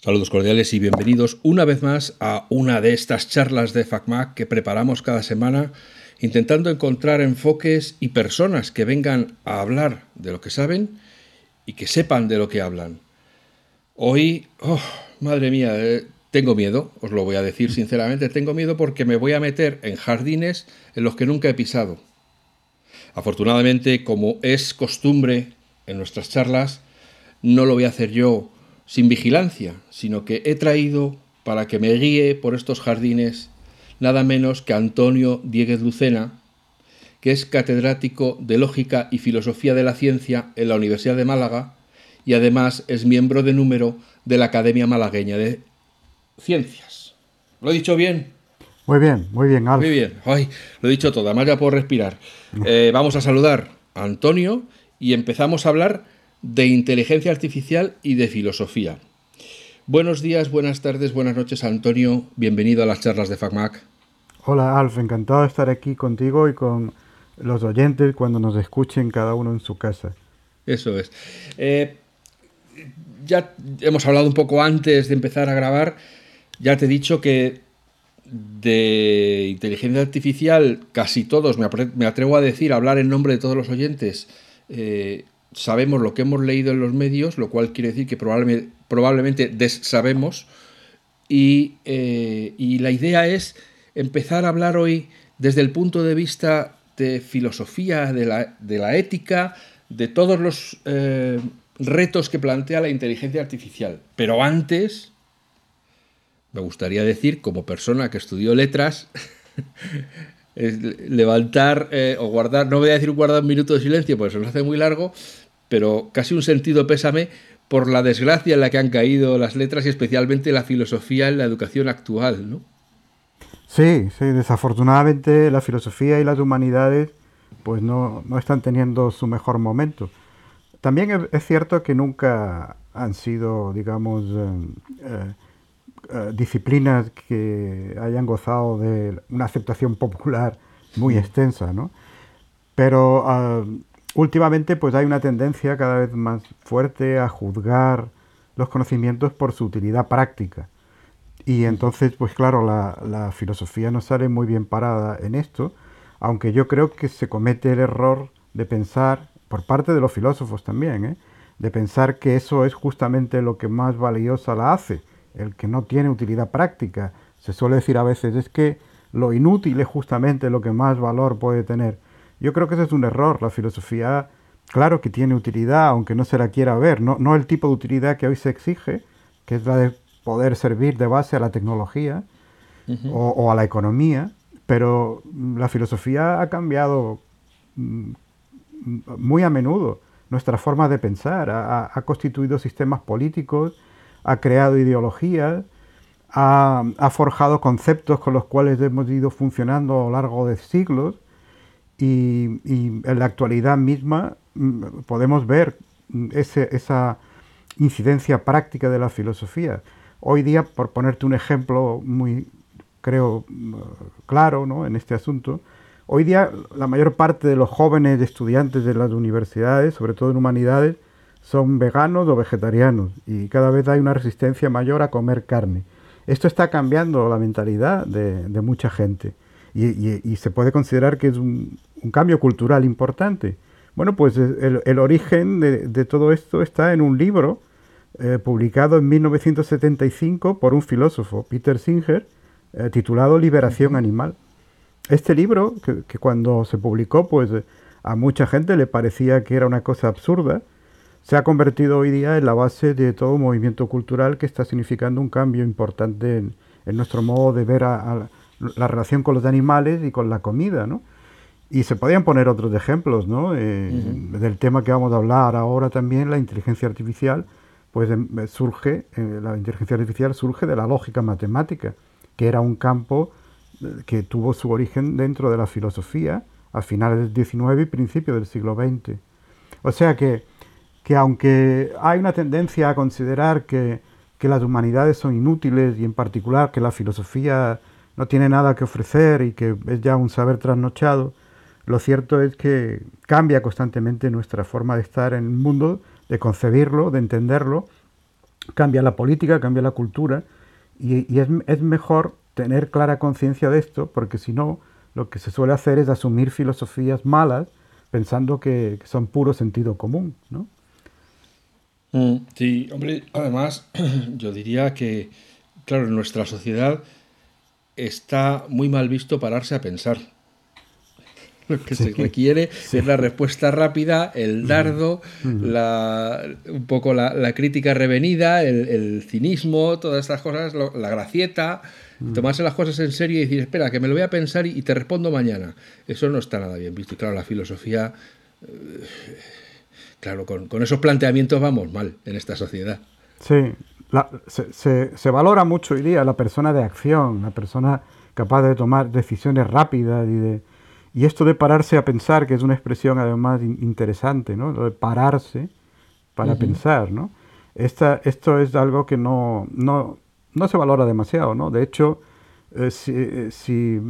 Saludos cordiales y bienvenidos una vez más a una de estas charlas de FacMac que preparamos cada semana intentando encontrar enfoques y personas que vengan a hablar de lo que saben y que sepan de lo que hablan. Hoy, oh, madre mía, eh, tengo miedo, os lo voy a decir sinceramente, tengo miedo porque me voy a meter en jardines en los que nunca he pisado. Afortunadamente, como es costumbre en nuestras charlas, no lo voy a hacer yo sin vigilancia, sino que he traído para que me guíe por estos jardines nada menos que Antonio Dieguez Lucena, que es catedrático de Lógica y Filosofía de la Ciencia en la Universidad de Málaga y además es miembro de número de la Academia Malagueña de Ciencias. ¿Lo he dicho bien? Muy bien, muy bien, Muy bien. Ay, lo he dicho todo, además ya puedo respirar. Eh, vamos a saludar a Antonio y empezamos a hablar de inteligencia artificial y de filosofía. Buenos días, buenas tardes, buenas noches, Antonio. Bienvenido a las charlas de FacMac. Hola, Alf. Encantado de estar aquí contigo y con los oyentes cuando nos escuchen cada uno en su casa. Eso es. Eh, ya hemos hablado un poco antes de empezar a grabar. Ya te he dicho que de inteligencia artificial casi todos, me, atrevo a decir, a hablar en nombre de todos los oyentes, eh, sabemos lo que hemos leído en los medios, lo cual quiere decir que probablemente, probablemente dessabemos. Y, eh, y la idea es empezar a hablar hoy desde el punto de vista de filosofía, de la, ética, de todos los eh, retos que plantea la inteligencia artificial. Pero antes, me gustaría decir, como persona que estudió letras, levantar eh, o guardar, no voy a decir guardar un minuto de silencio porque se nos hace muy largo, pero casi un sentido pésame por la desgracia en la que han caído las letras y especialmente la filosofía en la educación actual, ¿no? Sí, sí, desafortunadamente la filosofía y las humanidades pues no, están teniendo su mejor momento. También es, cierto que nunca han sido, digamos, eh, eh, eh, disciplinas que hayan gozado de una aceptación popular muy extensa, ¿no? Pero ah, últimamente pues hay una tendencia cada vez más fuerte a juzgar los conocimientos por su utilidad práctica. Y entonces, pues claro, la, filosofía no sale muy bien parada en esto, aunque yo creo que se comete el error de pensar, por parte de los filósofos también, ¿eh? de pensar que eso es justamente lo que más valiosa la hace, el que no tiene utilidad práctica. Se suele decir a veces, es que lo inútil es justamente lo que más valor puede tener. Yo creo que ese es un error. La filosofía, claro que tiene utilidad, aunque no se la quiera ver. No, no el tipo de utilidad que hoy se exige, que es la de poder servir de base a la tecnología o, a la economía, pero la filosofía ha cambiado mm, muy a menudo nuestra forma de pensar, ha, constituido sistemas políticos, ha creado ideologías, ha, forjado conceptos con los cuales hemos ido funcionando a lo largo de siglos y, en la actualidad misma mm, podemos ver mm, esa incidencia práctica de la filosofía. Hoy día, por ponerte un ejemplo muy, creo, mm, claro ¿no? en este asunto, hoy día la mayor parte de los jóvenes estudiantes de las universidades, sobre todo en humanidades, son veganos o vegetarianos y cada vez hay una resistencia mayor a comer carne. Esto está cambiando la mentalidad de mucha gente y, se puede considerar que es un, cambio cultural importante. Bueno, pues el, origen de, todo esto está en un libro eh, publicado en 1975 por un filósofo, Peter Singer, eh, titulado Liberación Animal. Este libro, que, cuando se publicó, pues a mucha gente le parecía que era una cosa absurda, se ha convertido hoy día en la base de todo movimiento cultural que está significando un cambio importante en, nuestro modo de ver a, la relación con los animales y con la comida, ¿no? Y se podían poner otros ejemplos, ¿no? Eh, del tema que vamos a hablar ahora también, la inteligencia artificial, pues em, eh, surge, eh, la inteligencia artificial surge de la lógica matemática, que era un campo que tuvo su origen dentro de la filosofía a finales del XIX y principios del siglo XX. O sea que, que aunque hay una tendencia a considerar que, que las humanidades son inútiles y en particular que la filosofía no tiene nada que ofrecer y que es ya un saber trasnochado, lo cierto es que cambia constantemente nuestra forma de estar en el mundo, de concebirlo, de entenderlo, cambia la política, cambia la cultura, y, es, mejor tener clara conciencia de esto, porque si no, lo que se suele hacer es asumir filosofías malas pensando que, son puro sentido común, ¿no? Mm, sí, hombre, además yo diría que, claro, en nuestra sociedad está muy mal visto pararse a pensar. Lo que se requiere es la respuesta rápida, el dardo, la, un poco la, crítica revenida, el, cinismo, todas estas cosas, la gracieta, tomarse las cosas en serio y decir, espera, que me lo voy a pensar y, te respondo mañana. Eso no está nada bien visto. Y claro, la filosofía, eh, claro, con, esos planteamientos vamos mal en esta sociedad. Sí, se, se valora mucho hoy día la persona de acción, la persona capaz de tomar decisiones rápidas y de y esto de pararse a pensar, que es una expresión además interesante, ¿no? Lo de pararse para pensar, ¿no? Esta, esto es algo que no, no, no, se valora demasiado, ¿no? De hecho, eh, si, si,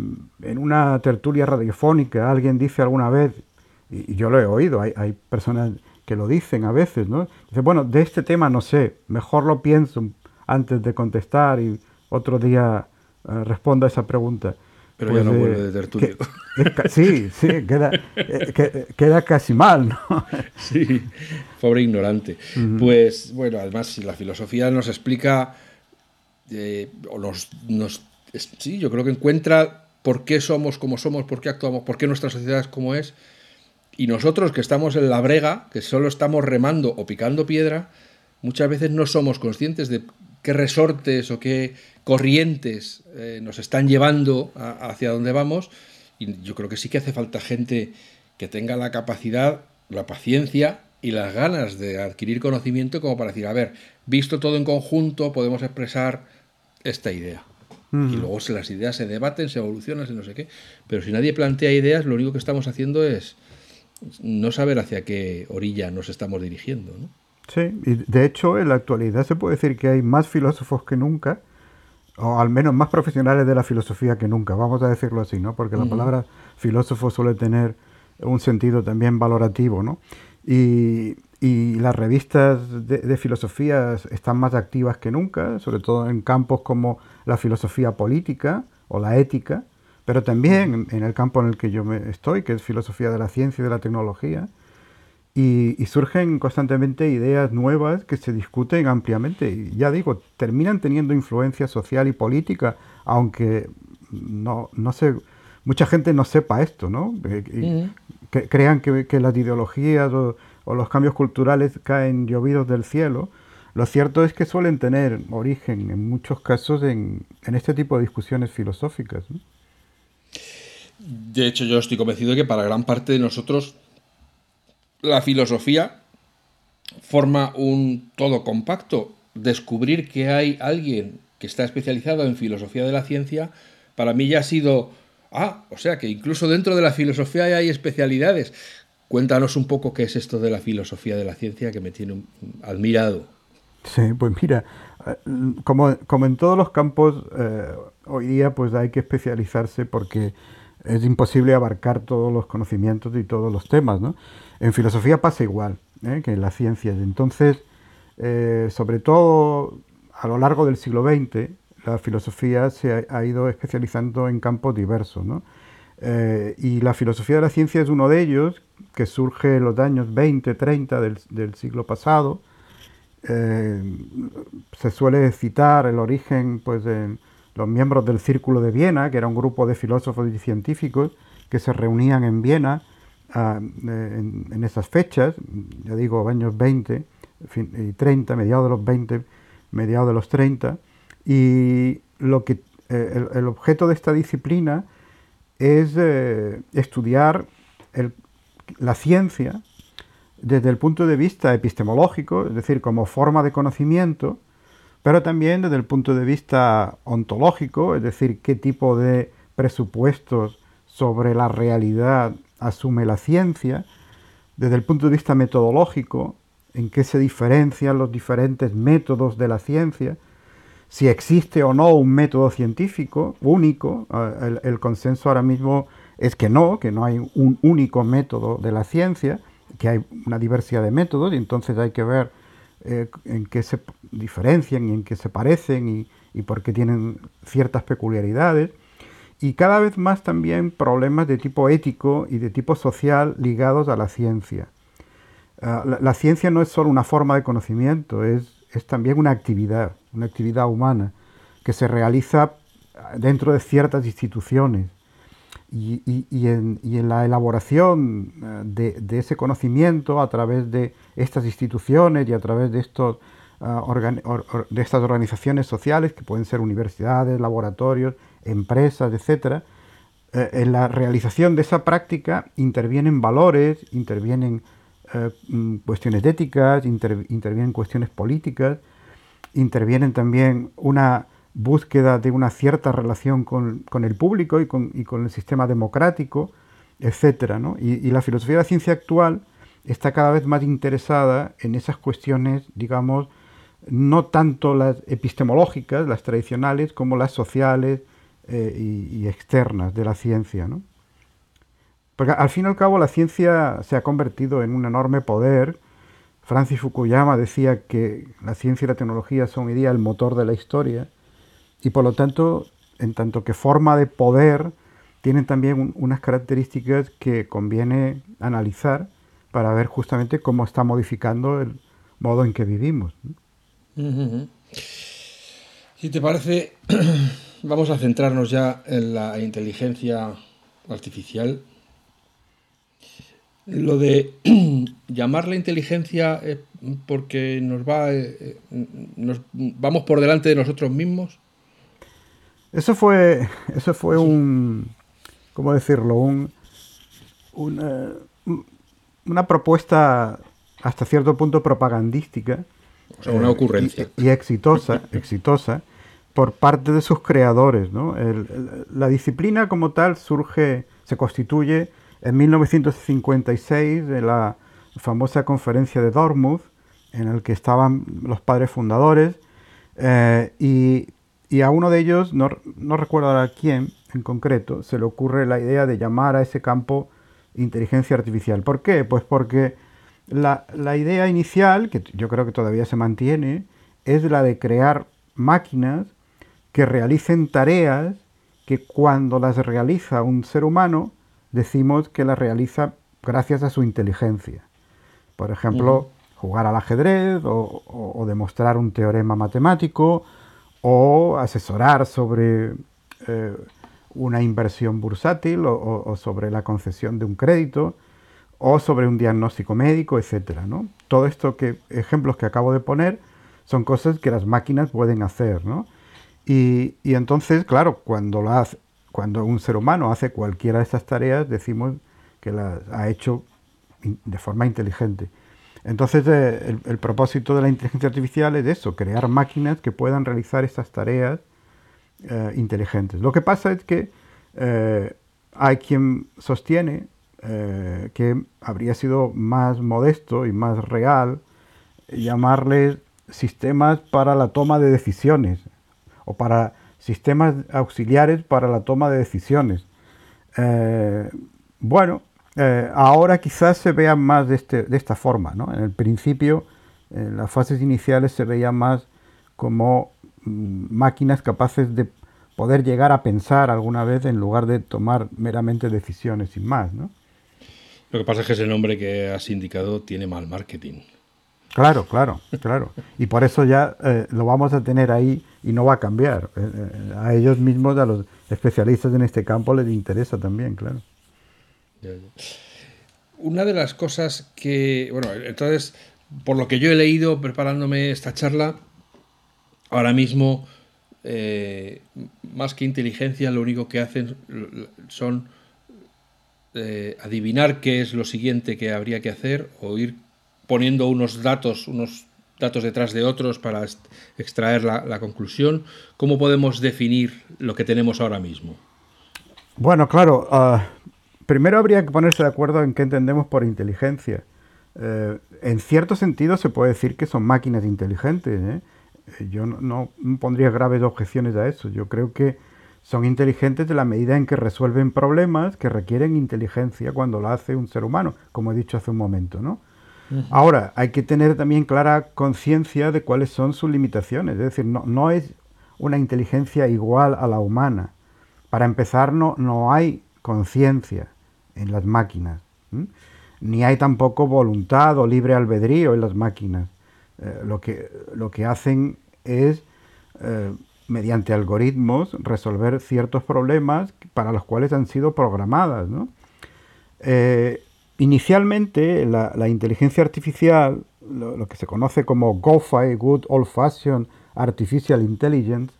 en una tertulia radiofónica alguien dice alguna vez, y, yo lo he oído, hay, hay, personas que lo dicen a veces, ¿no? Dice, bueno, de este tema no sé, mejor lo pienso antes de contestar y otro día eh, respondo a esa pregunta. Pero ya no pues, vuelve de tertulio. sí, sí, eh, queda, casi mal, ¿no? Sí, pobre ignorante. Pues bueno, además, si la filosofía nos explica, eh, o nos, nos, sí, yo creo que encuentra por qué somos como somos, por qué actuamos, por qué nuestra sociedad es como es, y nosotros que estamos en la brega, que solo estamos remando o picando piedra, muchas veces no somos conscientes de qué resortes o qué corrientes eh, nos están llevando hacia donde vamos. Y yo creo que sí que hace falta gente que tenga la capacidad, la paciencia y las ganas de adquirir conocimiento como para decir, a ver, visto todo en conjunto, podemos expresar esta idea. Y luego las ideas se debaten, se evolucionan, se no sé qué. Pero si nadie plantea ideas, lo único que estamos haciendo es no saber hacia qué orilla nos estamos dirigiendo. ¿no? Sí, y de hecho en la actualidad se puede decir que hay más filósofos que nunca o al menos más profesionales de la filosofía que nunca, vamos a decirlo así, ¿no? Porque la palabra filósofo suele tener un sentido también valorativo, ¿no? Y, las revistas de, filosofía están más activas que nunca, sobre todo en campos como la filosofía política o la ética, pero también en el campo en el que yo me estoy, que es filosofía de la ciencia y de la tecnología, y, surgen constantemente ideas nuevas que se discuten ampliamente. Y ya digo, terminan teniendo influencia social y política, aunque no, no sé, mucha gente no sepa esto, ¿no? que, crean que, las ideologías o, los cambios culturales caen llovidos del cielo. Lo cierto es que suelen tener origen en muchos casos en, este tipo de discusiones filosóficas. De hecho, yo estoy convencido de que para gran parte de nosotros la filosofía forma un todo compacto. Descubrir que hay alguien que está especializado en filosofía de la ciencia, para mí ya ha sido, ah, o sea que incluso dentro de la filosofía hay especialidades. Cuéntanos un poco qué es esto de la filosofía de la ciencia que me tiene admirado. Sí, pues mira, eh, como, como en todos los campos, eh, hoy día pues hay que especializarse porque es imposible abarcar todos los conocimientos y todos los temas, ¿no? En filosofía pasa igual ¿eh? que en las ciencias. Entonces, eh, sobre todo a lo largo del siglo XX, la filosofía se ha, ido especializando en campos diversos. Eh, y la filosofía de la ciencia es uno de ellos, que surge en los años 20, 30 del, siglo pasado. se suele citar el origen pues, de los miembros del Círculo de Viena, que era un grupo de filósofos y científicos que se reunían en Viena en, esas fechas, ya digo, años 20 y 30, mediados de los 20, mediados de los 30, y lo que, eh, el, objeto de esta disciplina es eh, estudiar la ciencia desde el punto de vista epistemológico, es decir, como forma de conocimiento, pero también desde el punto de vista ontológico, es decir, qué tipo de presupuestos sobre la realidad asume la ciencia, desde el punto de vista metodológico, en qué se diferencian los diferentes métodos de la ciencia, si existe o no un método científico único. Eh, el, consenso ahora mismo es que no, que no hay un único método de la ciencia, que hay una diversidad de métodos y entonces hay que ver eh, en qué se diferencian y en qué se parecen y, y por qué tienen ciertas peculiaridades. Y cada vez más también problemas de tipo ético y de tipo social ligados a la ciencia. Ah, la, ciencia no es solo una forma de conocimiento, es, es también una actividad, una actividad humana que se realiza dentro de ciertas instituciones y, en, la elaboración eh, de, ese conocimiento a través de estas instituciones y a través de, estos, ah, de estas organizaciones sociales, que pueden ser universidades, laboratorios, empresas, etc., eh, en la realización de esa práctica intervienen valores, intervienen eh, mm, cuestiones éticas, intervienen cuestiones políticas, intervienen también una búsqueda de una cierta relación con, el público y con, el sistema democrático, etc. Y, la filosofía de la ciencia actual está cada vez más interesada en esas cuestiones, digamos, no tanto las epistemológicas, las tradicionales, como las sociales eh, y, externas de la ciencia. Porque al fin y al cabo la ciencia se ha convertido en un enorme poder. Francis Fukuyama decía que la ciencia y la tecnología son hoy día el motor de la historia y por lo tanto, en tanto que forma de poder, tienen también unas características que conviene analizar para ver justamente cómo está modificando el modo en que vivimos. Si te parece, vamos a centrarnos ya en la inteligencia artificial. Lo de llamar la inteligencia porque nos va, eh, nos vamos por delante de nosotros mismos. Eso fue, eso fue un, ¿cómo decirlo? Un, una, una propuesta hasta cierto punto propagandística. una ocurrencia. Y, exitosa, exitosa por parte de sus creadores. ¿no? la disciplina como tal surge, se constituye en 1956 de la famosa conferencia de Dartmouth, en el que estaban los padres fundadores, eh, y y a uno de ellos, no, recuerdo a quién en concreto, se le ocurre la idea de llamar a ese campo inteligencia artificial. ¿Por qué? Pues porque la, idea inicial, que yo creo que todavía se mantiene, es la de crear máquinas que realicen tareas que cuando las realiza un ser humano, decimos que las realiza gracias a su inteligencia. Por ejemplo, jugar al ajedrez o demostrar un teorema matemático o asesorar sobre eh, una inversión bursátil o, sobre la concesión de un crédito o sobre un diagnóstico médico, etc. ¿no? Todo esto que ejemplos que acabo de poner son cosas que las máquinas pueden hacer. ¿no? Y, entonces, claro, cuando, cuando un ser humano hace cualquiera de estas tareas, decimos que las ha hecho de forma inteligente. Entonces, eh, el, propósito de la inteligencia artificial es eso, crear máquinas que puedan realizar estas tareas eh, inteligentes. Lo que pasa es que eh, hay quien sostiene que habría sido más modesto y más real llamarles sistemas para la toma de decisiones o para sistemas auxiliares para la toma de decisiones. bueno, eh, ahora quizás se vea más de, este, de esta forma. ¿no? En el principio, en las fases iniciales se veía más como mm, máquinas capaces de poder llegar a pensar alguna vez en lugar de tomar meramente decisiones sin más. ¿no? Lo que pasa es que ese nombre que has indicado tiene mal marketing. Claro, claro, claro. Y por eso ya eh, lo vamos a tener ahí y no va a cambiar. Eh, a ellos mismos, a los especialistas en este campo, les interesa también, claro. Una de las cosas que, bueno, entonces, por lo que yo he leído preparándome esta charla, ahora mismo, eh, más que inteligencia, lo único que hacen son eh, adivinar qué es lo siguiente que habría que hacer o ir poniendo unos datos, unos datos detrás de otros para extraer la, conclusión. ¿Cómo podemos definir lo que tenemos ahora mismo? Bueno, claro, ah, primero habría que ponerse de acuerdo en qué entendemos por inteligencia. Eh, en cierto sentido se puede decir que son máquinas inteligentes. ¿eh? Eh, yo no, pondría graves objeciones a eso. Yo creo que son inteligentes de la medida en que resuelven problemas que requieren inteligencia cuando lo hace un ser humano, como he dicho hace un momento. ¿no? Ahora, hay que tener también clara conciencia de cuáles son sus limitaciones. Es decir, no, no, es una inteligencia igual a la humana. Para empezar, no, no hay conciencia en las máquinas. Ni hay tampoco voluntad o libre albedrío en las máquinas. Eh, lo, que, lo que hacen es, eh, mediante algoritmos, resolver ciertos problemas para los cuales han sido programadas. Eh, inicialmente, la, inteligencia artificial, lo, que se conoce como GOFI, Good Old Fashioned Artificial Intelligence,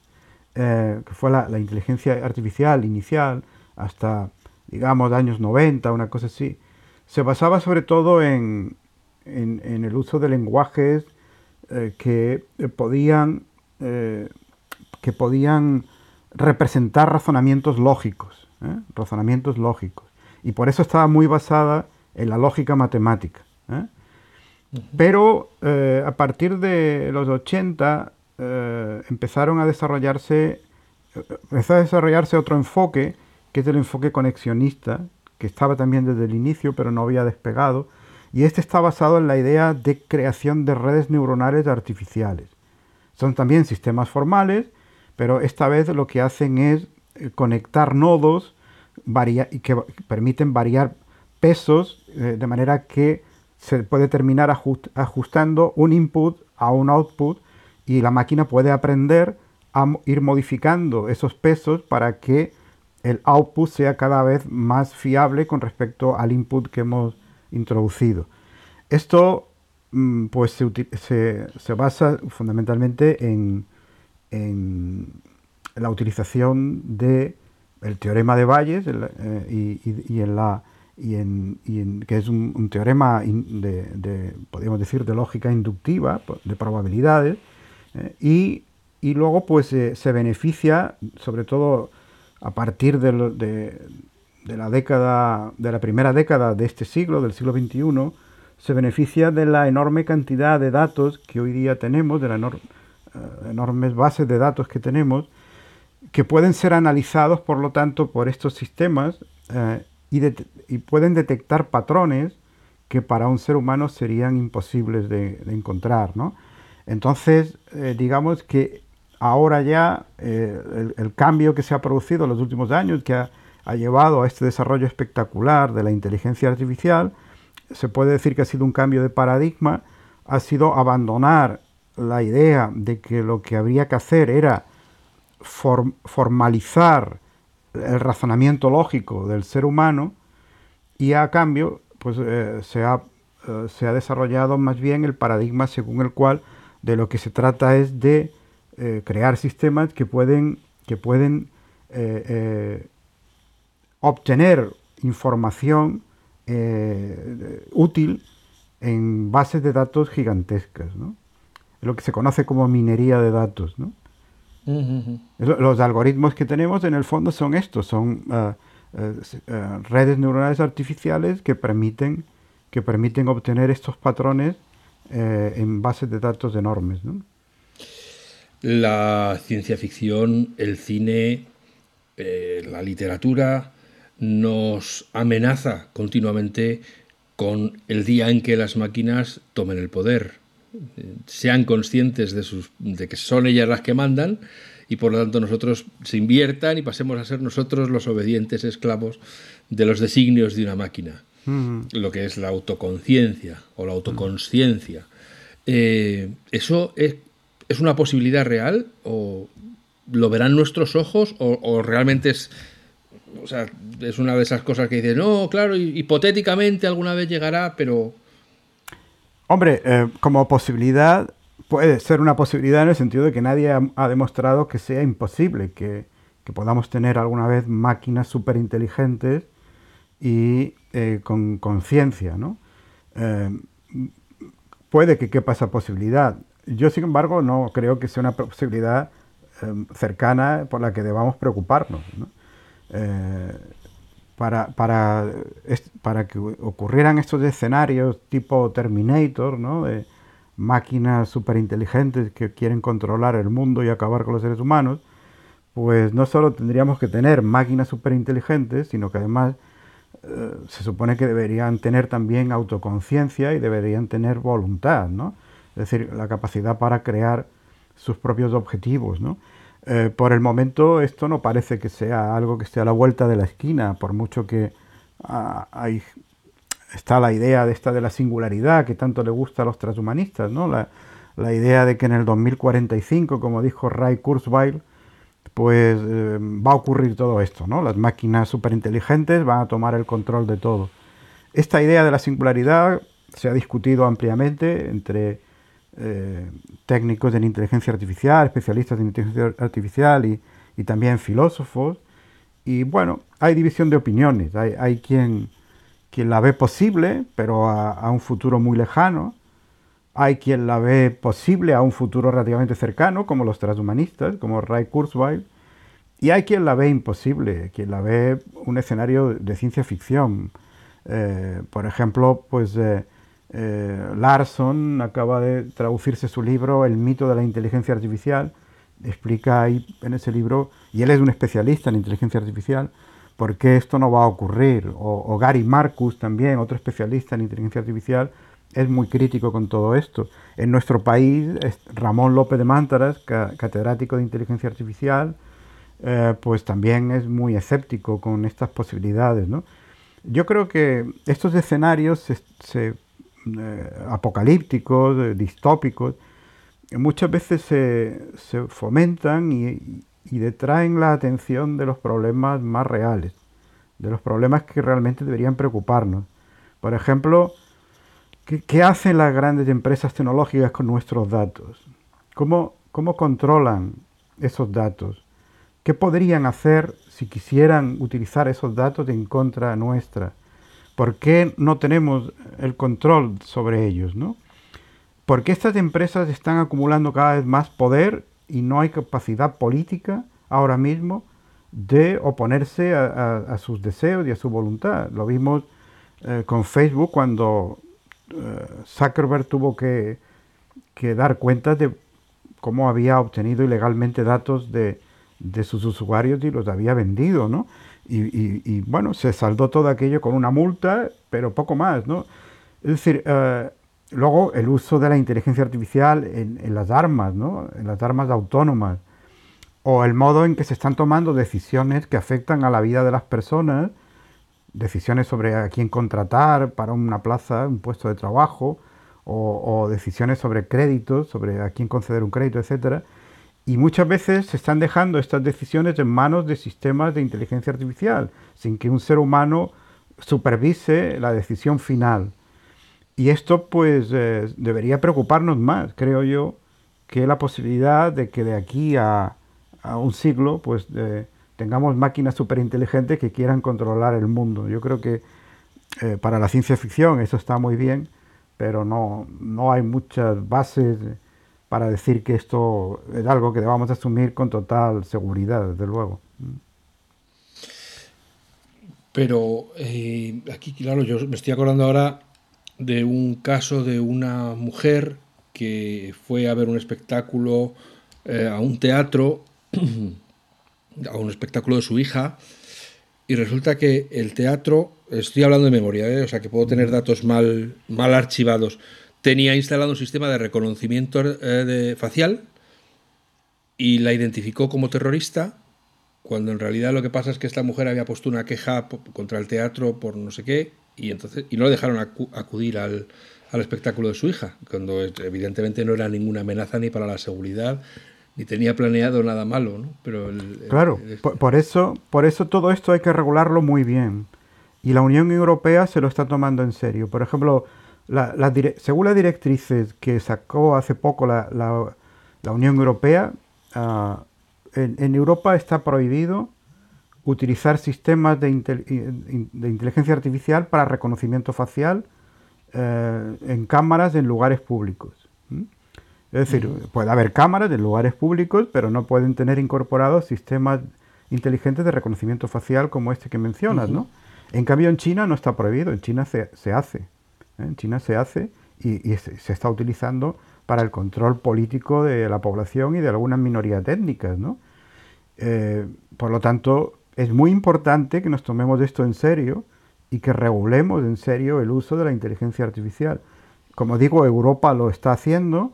que fue la, inteligencia artificial inicial hasta, digamos, años 90, una cosa así, se basaba sobre todo en, en el uso de lenguajes eh, que eh, podían eh, que podían representar razonamientos lógicos, razonamientos lógicos. Y por eso estaba muy basada en la lógica matemática. Pero a partir de los 80 empezaron a desarrollarse, empezó a desarrollarse otro enfoque, que es el enfoque conexionista, que estaba también desde el inicio, pero no había despegado, y este está basado en la idea de creación de redes neuronales artificiales. Son también sistemas formales, pero esta vez lo que hacen es eh, conectar nodos y que permiten variar pesos eh, de manera que se puede terminar ajustando un input a un output y la máquina puede aprender a ir modificando esos pesos para que el output sea cada vez más fiable con respecto al input que hemos introducido. Esto mm, pues se, basa fundamentalmente en, la utilización de teorema de Bayes eh, y, en la y en, que es un, teorema de, podríamos decir de lógica inductiva de probabilidades eh, y, luego pues eh, se beneficia sobre todo a partir de, la década, de la primera década de este siglo, del siglo XXI, se beneficia de la enorme cantidad de datos que hoy día tenemos, de las eh, enormes bases de datos que tenemos, que pueden ser analizados, por lo tanto, por estos sistemas eh, y, pueden detectar patrones que para un ser humano serían imposibles de, encontrar. Entonces, eh, digamos que ahora ya el, el, cambio que se ha producido en los últimos años, que ha ha llevado a este desarrollo espectacular de la inteligencia artificial, se puede decir que ha sido un cambio de paradigma, ha sido abandonar la idea de que lo que habría que hacer era formalizar el razonamiento lógico del ser humano y a cambio pues, eh, se, ha, eh, se, ha, desarrollado más bien el paradigma según el cual de lo que se trata es de eh, crear sistemas que pueden, que pueden obtener información eh, útil en bases de datos gigantescas, ¿no? lo que se conoce como minería de datos. ¿no? Los algoritmos que tenemos en el fondo son estos, son eh, eh, redes neuronales artificiales que permiten, que permiten obtener estos patrones en bases de datos enormes. ¿no? La ciencia ficción, el cine, la literatura, nos amenaza continuamente con el día en que las máquinas tomen el poder, sean conscientes de, sus, de que son ellas las que mandan y por lo tanto nosotros se inviertan y pasemos a ser nosotros los obedientes esclavos de los designios de una máquina, lo que es la autoconciencia o la autoconsciencia. Eh, ¿Eso es, es, una posibilidad real o lo verán nuestros ojos o realmente es o sea, es una de esas cosas que dices, no, claro, hipotéticamente alguna vez llegará, pero... Hombre, eh, como posibilidad, puede ser una posibilidad en el sentido de que nadie ha, demostrado que sea imposible, que, podamos tener alguna vez máquinas súper inteligentes y eh, con conciencia, ¿no? Eh, puede que quepa esa posibilidad. Yo, sin embargo, no creo que sea una posibilidad cercana por la que debamos preocuparnos. ¿no? Eh, para, para, para, que ocurrieran estos escenarios tipo Terminator, ¿no? de máquinas inteligentes que quieren controlar el mundo y acabar con los seres humanos, pues no solo tendríamos que tener máquinas inteligentes, sino que además eh, se supone que deberían tener también autoconciencia y deberían tener voluntad, ¿no? Es decir, la capacidad para crear sus propios objetivos, ¿no? Eh, por el momento esto no parece que sea algo que esté a la vuelta de la esquina, por mucho que ah, está la idea de esta de la singularidad que tanto le gusta a los transhumanistas, ¿no? La, la idea de que en el 2045, como dijo Ray Kurzweil, pues eh, va a ocurrir todo esto, ¿no? Las máquinas superinteligentes van a tomar el control de todo. Esta idea de la singularidad se ha discutido ampliamente entre eh, técnicos de inteligencia artificial, especialistas en inteligencia artificial y, también filósofos. Y bueno, hay división de opiniones. Hay, quien, quien la ve posible, pero a un futuro muy lejano hay quien la ve posible a un futuro relativamente cercano, como los transhumanistas, como Ray Kurzweil, y hay quien la ve imposible, quien la ve un escenario de ciencia ficción. Eh, por ejemplo, pues eh, eh, Larson acaba de traducirse su libro El mito de la inteligencia artificial. Explica ahí en ese libro, y él es un especialista en inteligencia artificial, por qué esto no va a ocurrir. O, Gary Marcus también, otro especialista en inteligencia artificial, es muy crítico con todo esto. En nuestro país, Ramón López de Mántaras, catedrático de inteligencia artificial, eh, pues también es muy escéptico con estas posibilidades. Yo creo que estos escenarios se, eh, apocalípticos, distópicos, muchas veces se, fomentan y, y detraen la atención de los problemas más reales, de los problemas que realmente deberían preocuparnos. Por ejemplo, ¿Qué, hacen las grandes empresas tecnológicas con nuestros datos? ¿Cómo, ¿Cómo controlan esos datos? ¿Qué podrían hacer si quisieran utilizar esos datos en contra nuestra? ¿Por qué no tenemos el control sobre ellos? ¿no? Porque estas empresas están acumulando cada vez más poder y no hay capacidad política ahora mismo de oponerse a, sus deseos y a su voluntad. Lo vimos eh, con Facebook cuando eh, Zuckerberg tuvo que, dar cuenta de cómo había obtenido ilegalmente datos de, sus usuarios y los había vendido, ¿no? Y, bueno, se saldó todo aquello con una multa, pero poco más, ¿no? Es decir, eh, luego el uso de la inteligencia artificial en, las armas, ¿no? En las armas autónomas, o el modo en que se están tomando decisiones que afectan a la vida de las personas, decisiones sobre a quién contratar para una plaza, un puesto de trabajo, o, decisiones sobre créditos, sobre a quién conceder un crédito, etcétera. Y muchas veces se están dejando estas decisiones en manos de sistemas de inteligencia artificial, sin que un ser humano supervise la decisión final. Y esto pues eh, debería preocuparnos más, creo yo, que la posibilidad de que de aquí a, un siglo pues tengamos máquinas superinteligentes que quieran controlar el mundo. Yo creo que eh, para la ciencia ficción eso está muy bien, pero no, no hay muchas bases para decir que esto es algo que debamos asumir con total seguridad, desde luego. Pero eh, aquí, claro, yo me estoy acordando ahora de un caso de una mujer que fue a ver un espectáculo eh, a un teatro a un espectáculo de su hija y resulta que el teatro, estoy hablando de memoria, ¿eh? o sea que puedo tener datos mal, mal archivados, tenía instalado un sistema de reconocimiento eh, de facial y la identificó como terrorista cuando en realidad lo que pasa es que esta mujer había puesto una queja contra el teatro por no sé qué y entonces y no le dejaron acudir al, al espectáculo de su hija, cuando evidentemente no era ninguna amenaza ni para la seguridad ni tenía planeado nada malo, ¿no? Pero claro, por, eso, por eso todo esto hay que regularlo muy bien. Y la Unión Europea se lo está tomando en serio. Por ejemplo, la, según las directrices que sacó hace poco la, Unión Europea, ah, en, Europa está prohibido utilizar sistemas de, inteligencia artificial para reconocimiento facial eh, en cámaras en lugares públicos. Es decir, puede haber cámaras en lugares públicos, pero no pueden tener incorporados sistemas inteligentes de reconocimiento facial como este que mencionas, ¿no? En cambio, en China no está prohibido, en China se, hace. En China se hace y, se, está utilizando para el control político de la población y de algunas minorías étnicas, ¿no? Eh, por lo tanto, es muy importante que nos tomemos esto en serio y que regulemos en serio el uso de la inteligencia artificial. Como digo, Europa lo está haciendo.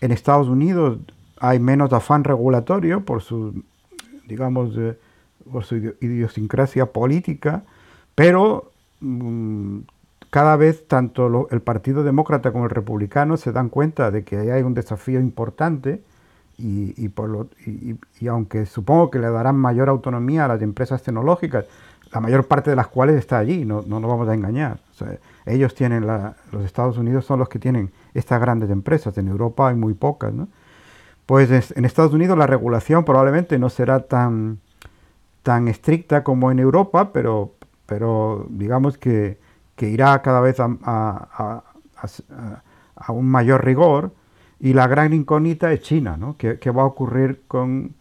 En Estados Unidos hay menos afán regulatorio por su, digamos, por su idiosincrasia política, pero mm, cada vez tanto el Partido Demócrata como el Republicano se dan cuenta de que hay un desafío importante y, y, aunque supongo que le darán mayor autonomía a las empresas tecnológicas, la mayor parte de las cuales está allí, no, no nos vamos a engañar. ellos tienen, los Estados Unidos son los que tienen estas grandes empresas, en Europa hay muy pocas. ¿no? Pues en Estados Unidos la regulación probablemente no será tan, tan estricta como en Europa, pero, pero digamos que, que irá cada vez a, a, a, un mayor rigor. Y la gran incógnita es China, ¿no? ¿Qué, qué va a ocurrir con,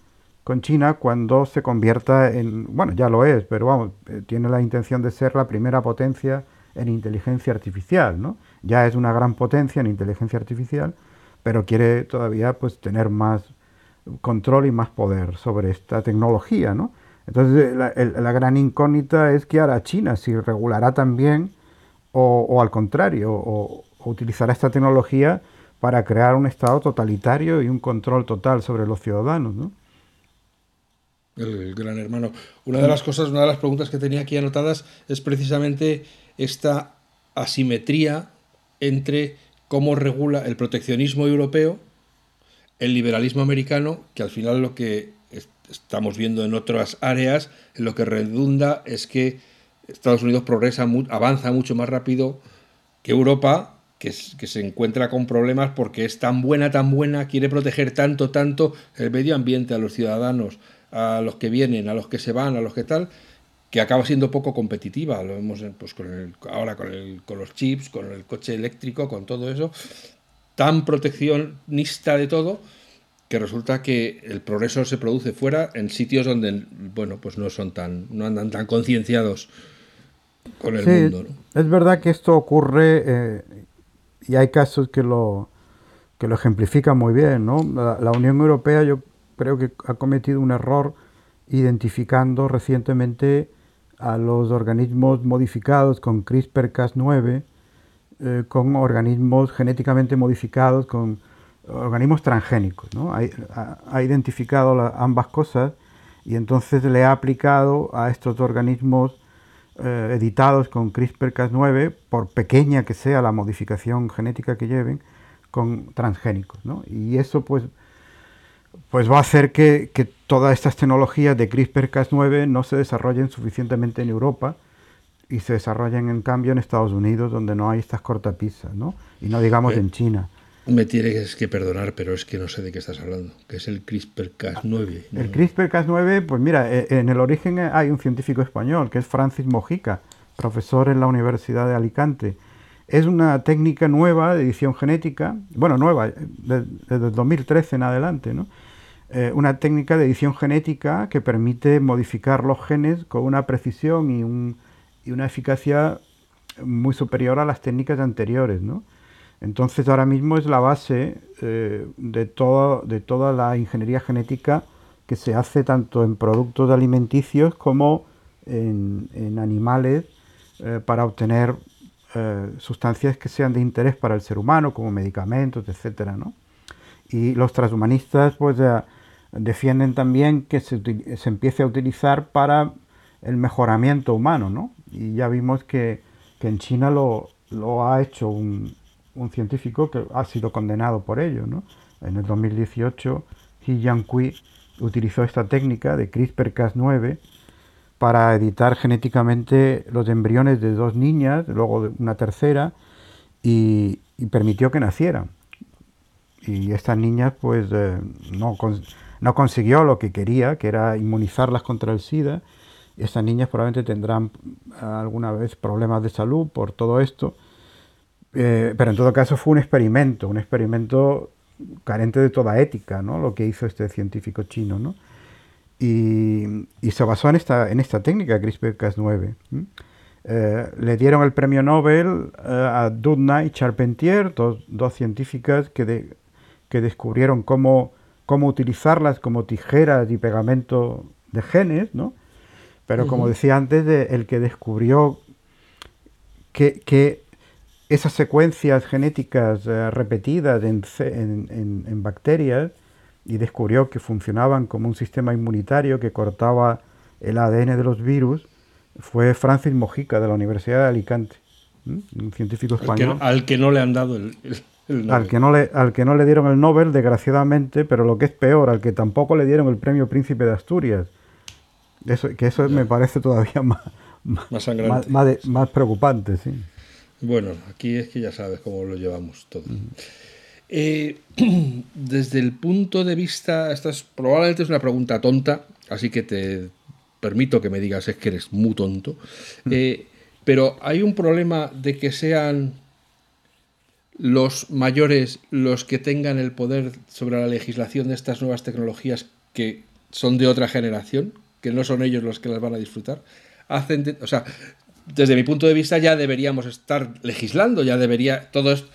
China cuando se convierta en, bueno, ya lo es, pero vamos, eh, tiene la intención de ser la primera potencia en inteligencia artificial, ¿no? Ya es una gran potencia en inteligencia artificial, pero quiere todavía pues tener más control y más poder sobre esta tecnología, ¿no? Entonces la, gran incógnita es que hará China, si regulará también o, al contrario, o, o utilizará esta tecnología para crear un Estado totalitario y un control total sobre los ciudadanos, ¿no? el gran hermano. Una de las cosas, una de las preguntas que tenía aquí anotadas es precisamente esta asimetría entre cómo regula el proteccionismo europeo, el liberalismo americano, que al final lo que estamos viendo en otras áreas, lo que redunda es que Estados Unidos progresa, avanza mucho más rápido que Europa, que, se encuentra con problemas porque es tan buena, tan buena, quiere proteger tanto, tanto el medio ambiente, a los ciudadanos, a los que vienen, a los que se van, a los que tal, que acaba siendo poco competitiva. Lo vemos pues, con el, ahora con, el, con los chips, con el coche eléctrico, con todo eso, tan proteccionista de todo, que resulta que el progreso se produce fuera, en sitios donde, bueno, pues no son tan, no andan tan concienciados con el mundo. Es verdad que esto ocurre eh, y hay casos que lo, que lo ejemplifican muy bien, ¿no? la Unión Europea, yo creo que ha cometido un error identificando recientemente a los organismos modificados con CRISPR-Cas9 eh, con organismos genéticamente modificados, con organismos transgénicos. ¿no? Ha, identificado ambas cosas y entonces le ha aplicado a estos organismos eh, editados con CRISPR-Cas9, por pequeña que sea la modificación genética que lleven, con transgénicos. ¿no? Y eso pues pues va a hacer que, todas estas tecnologías de CRISPR-Cas9 no se desarrollen suficientemente en Europa y se desarrollen en cambio en Estados Unidos, donde no hay estas cortapisas, ¿no? Y no digamos en China. Me tienes que perdonar, pero es que no sé de qué estás hablando, que es el CRISPR-Cas9. El CRISPR-Cas9, pues mira, e, en el origen hay un científico español, que es Francis Mojica, profesor en la Universidad de Alicante, es una técnica nueva de edición genética, bueno, nueva, desde el 2013 en adelante, ¿no? Eh, una técnica de edición genética que permite modificar los genes con una precisión y, una eficacia muy superior a las técnicas anteriores, ¿no? Entonces ahora mismo es la base eh, de, de toda la ingeniería genética que se hace tanto en productos alimenticios como en, animales eh, para obtener eh, sustancias que sean de interés para el ser humano, como medicamentos, etcétera, ¿no? Y los transhumanistas pues defienden también que se, empiece a utilizar para el mejoramiento humano, ¿no? Y ya vimos que, en China lo, ha hecho un, científico que ha sido condenado por ello, ¿no? En el 2018, He Jiankui utilizó esta técnica de CRISPR-Cas9 para editar genéticamente los embriones de dos niñas, luego de una tercera, y, permitió que nacieran. Y estas niñas pues eh, no, no consiguió lo que quería, que era inmunizarlas contra el SIDA. Estas niñas probablemente tendrán alguna vez problemas de salud por todo esto. Eh, pero en todo caso fue un experimento, un experimento carente de toda ética, ¿no? Lo que hizo este científico chino, ¿no? y, se basó en esta, en esta técnica CRISPR-Cas9. Eh, le dieron el premio Nobel eh, a Doudna y Charpentier, dos, dos científicas que, que descubrieron cómo, cómo utilizarlas como tijeras y pegamento de genes, ¿no? Pero como decía antes, el que descubrió que, esas secuencias genéticas eh, repetidas en, bacterias y descubrió que funcionaban como un sistema inmunitario que cortaba el ADN de los virus, fue Francis Mojica de la Universidad de Alicante, un científico español. Al que, no le han dado el, Al que, no le, al que no le dieron el Nobel, desgraciadamente, pero lo que es peor, al que tampoco le dieron el premio Príncipe de Asturias. Eso, que eso me parece todavía más, más, más, preocupante, sí. Bueno, aquí es que ya sabes cómo lo llevamos todo. Eh, desde el punto de vista, esta es, probablemente es una pregunta tonta, así que te permito que me digas es que eres muy tonto, eh, pero hay un problema de que sean los mayores los que tengan el poder sobre la legislación de estas nuevas tecnologías que son de otra generación, que no son ellos los que las van a disfrutar. Hacen o sea, desde mi punto de vista ya deberíamos estar legislando, ya debería todo esto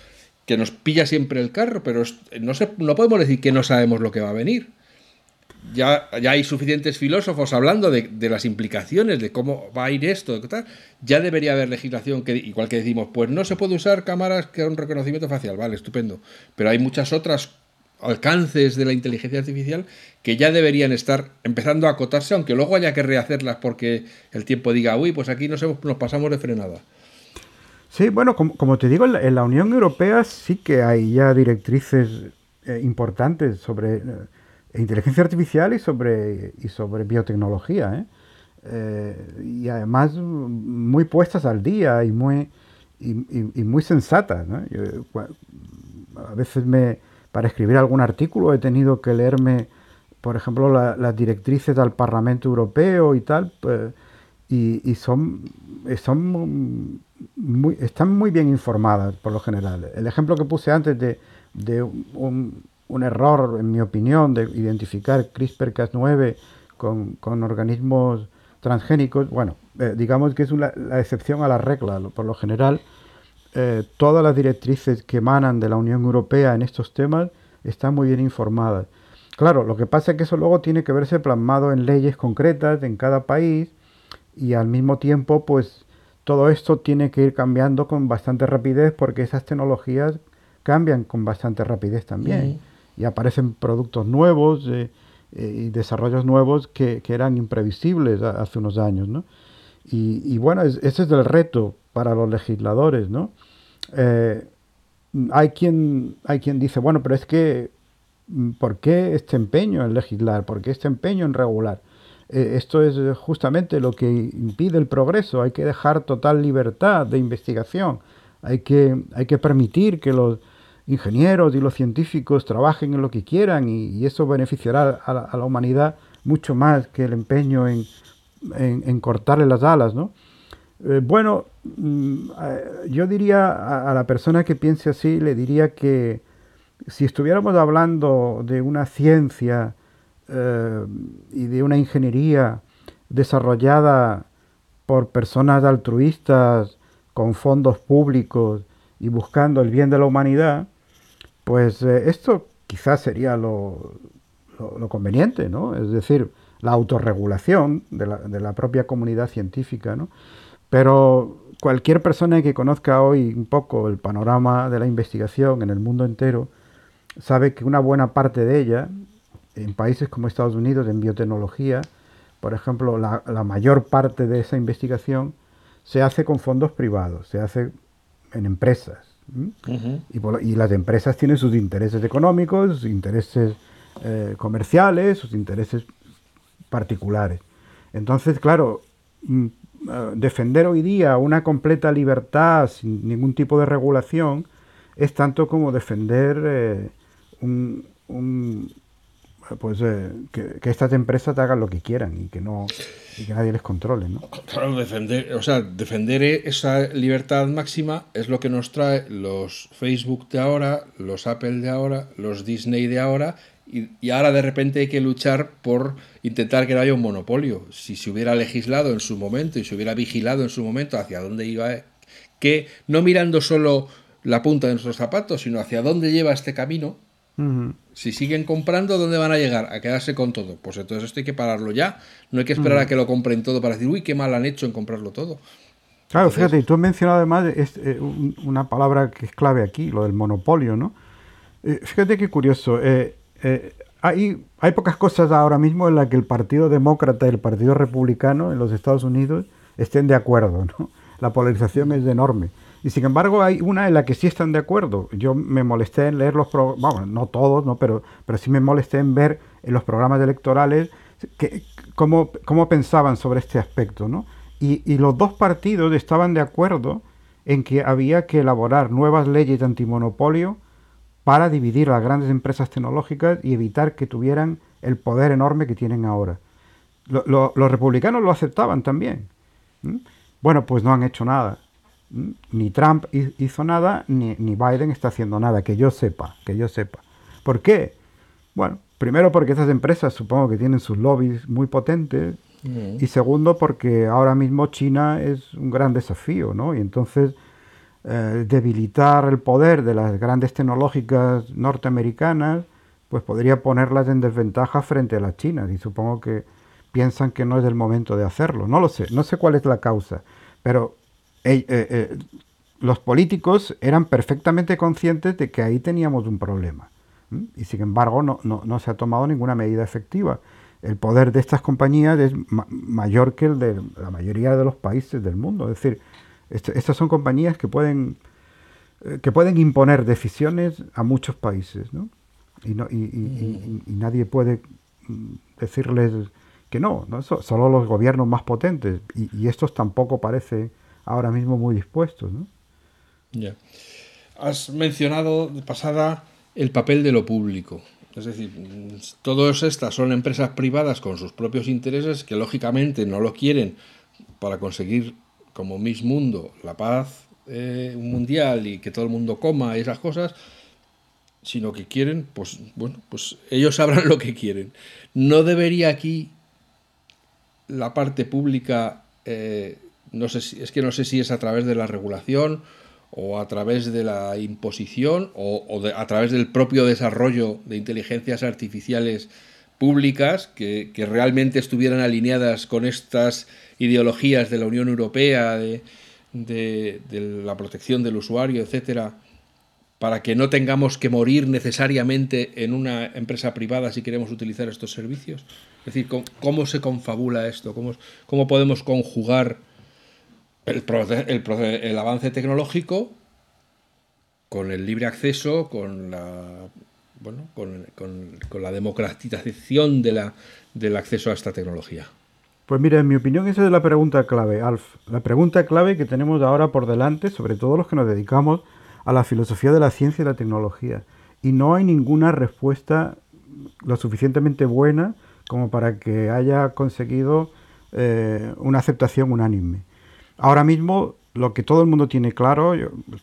que nos pilla siempre el carro, pero no, no podemos decir que no sabemos lo que va a venir. Ya, ya hay suficientes filósofos hablando de, las implicaciones, de cómo va a ir esto, tal. ya debería haber legislación que, igual que decimos, pues no se puede usar cámaras que un reconocimiento facial, vale, estupendo, pero hay muchas otras alcances de la inteligencia artificial que ya deberían estar empezando a acotarse, aunque luego haya que rehacerlas porque el tiempo diga, uy, pues aquí nos, nos pasamos de frenada. Sí, bueno, como, te digo, en la, Unión Europea sí que hay ya directrices eh, importantes sobre eh, inteligencia artificial y sobre, y sobre biotecnología. ¿eh? y además muy puestas al día y muy, y, muy sensatas. a veces me, para escribir algún artículo he tenido que leerme, por ejemplo, las directrices del Parlamento Europeo y tal, pues, y, son, son están muy bien informadas por lo general. El ejemplo que puse antes de, un, error, en mi opinión, de identificar CRISPR-Cas9 con, organismos transgénicos, bueno, eh, digamos que es la excepción a la regla. Por lo general, eh, todas las directrices que emanan de la Unión Europea en estos temas están muy bien informadas. Claro, lo que pasa es que eso luego tiene que verse plasmado en leyes concretas en cada país y al mismo tiempo, pues todo esto tiene que ir cambiando con bastante rapidez porque esas tecnologías cambian con bastante rapidez también. Y aparecen productos nuevos eh, eh, y desarrollos nuevos que, eran imprevisibles hace unos años. ¿no? Y, bueno, ese es el reto para los legisladores. ¿no? Eh, hay, quien, hay quien dice, bueno, pero es que, ¿por qué este empeño en legislar? ¿Por qué este empeño en regular? Eh, esto es justamente lo que impide el progreso. Hay que dejar total libertad de investigación. Hay que, hay que permitir que los ingenieros y los científicos trabajen en lo que quieran y, eso beneficiará a la, humanidad mucho más que el empeño en, en, cortarle las alas. ¿no? Eh, bueno, mm, yo diría a la persona que piense así, le diría que si estuviéramos hablando de una ciencia eh, y de una ingeniería desarrollada por personas altruistas con fondos públicos y buscando el bien de la humanidad, pues eh, esto quizás sería lo, lo, conveniente, ¿no? Es decir, la autorregulación de la, de la propia comunidad científica, ¿no? Pero cualquier persona que conozca hoy un poco el panorama de la investigación en el mundo entero sabe que una buena parte de ella en países como Estados Unidos, en biotecnología, por ejemplo, la, mayor parte de esa investigación se hace con fondos privados, se hace en empresas. y, las empresas tienen sus intereses económicos, sus intereses eh, comerciales, sus intereses particulares. Entonces, claro, mm, eh, defender hoy día una completa libertad sin ningún tipo de regulación es tanto como defender eh, un, pues eh, que, estas empresas hagan lo que quieran y que no que nadie les controle, ¿no? Claro, defender, o sea, defender esa libertad máxima es lo que nos trae los Facebook de ahora, los Apple de ahora, los Disney de ahora y, y, ahora de repente hay que luchar por intentar que no haya un monopolio. Si se hubiera legislado en su momento y se hubiera vigilado en su momento hacia dónde iba, que no mirando solo la punta de nuestros zapatos, sino hacia dónde lleva este camino, si siguen comprando, ¿dónde van a llegar? A quedarse con todo. Pues entonces esto hay que pararlo ya. No hay que esperar a que lo compren todo para decir, uy, qué mal han hecho en comprarlo todo. Claro, fíjate, tú has mencionado además eh, una palabra que es clave aquí, lo del monopolio, ¿no? Eh, fíjate qué curioso. Eh, hay, hay pocas cosas ahora mismo en las que el Partido Demócrata y el Partido Republicano en los Estados Unidos estén de acuerdo. La polarización es enorme. Y sin embargo hay una en la que sí están de acuerdo. Yo me molesté en leer los programas, no todos, ¿no? Pero, pero sí me molesté en ver en los programas electorales que, cómo, cómo pensaban sobre este aspecto, ¿no? Y, los dos partidos estaban de acuerdo en que había que elaborar nuevas leyes de antimonopolio para dividir las grandes empresas tecnológicas y evitar que tuvieran el poder enorme que tienen ahora. los republicanos lo aceptaban también. Bueno, pues no han hecho nada. Ni Trump hizo nada, ni, ni Biden está haciendo nada, que yo sepa, que yo sepa. ¿Por qué? Bueno, primero porque esas empresas supongo que tienen sus lobbies muy potentes y segundo, porque ahora mismo China es un gran desafío, ¿no? Y entonces eh, debilitar el poder de las grandes tecnológicas norteamericanas, pues podría ponerlas en desventaja frente a las chinas. Y supongo que piensan que no es el momento de hacerlo. No lo sé, no sé cuál es la causa. Pero eh, eh, los políticos eran perfectamente conscientes de que ahí teníamos un problema. Y sin embargo no, no se ha tomado ninguna medida efectiva el poder de estas compañías es mayor que el de la mayoría de los países del mundo. Es decir, estas son compañías que pueden, eh, que pueden imponer decisiones a muchos países, ¿no? Y, no, y, nadie puede mm, decirles que no, ¿no? solo los gobiernos más potentes. Y, estos tampoco parecen ahora mismo muy dispuestos. ¿no? Ya. Has mencionado de pasada el papel de lo público. Es decir, todas estas son empresas privadas con sus propios intereses que lógicamente no lo quieren para conseguir como Miss Mundo la paz eh, mundial y que todo el mundo coma y esas cosas, sino que quieren, pues bueno, pues ellos sabrán lo que quieren. No debería aquí la parte pública, eh, no sé si, es que no sé si es a través de la regulación o a través de la imposición o, a través del propio desarrollo de inteligencias artificiales públicas que, realmente estuvieran alineadas con estas ideologías de la Unión Europea, de, la protección del usuario, etcétera, para que no tengamos que morir necesariamente en una empresa privada si queremos utilizar estos servicios? Es decir, ¿cómo, se confabula esto? ¿Cómo, podemos conjugar el, avance tecnológico con el libre acceso, con la bueno, con, la democratización del acceso a esta tecnología? Pues mira, en mi opinión esa es la pregunta clave, Alf. La pregunta clave que tenemos ahora por delante, sobre todo los que nos dedicamos a la filosofía de la ciencia y la tecnología. Y no hay ninguna respuesta lo suficientemente buena como para que haya conseguido eh, una aceptación unánime. Ahora mismo lo que todo el mundo tiene claro,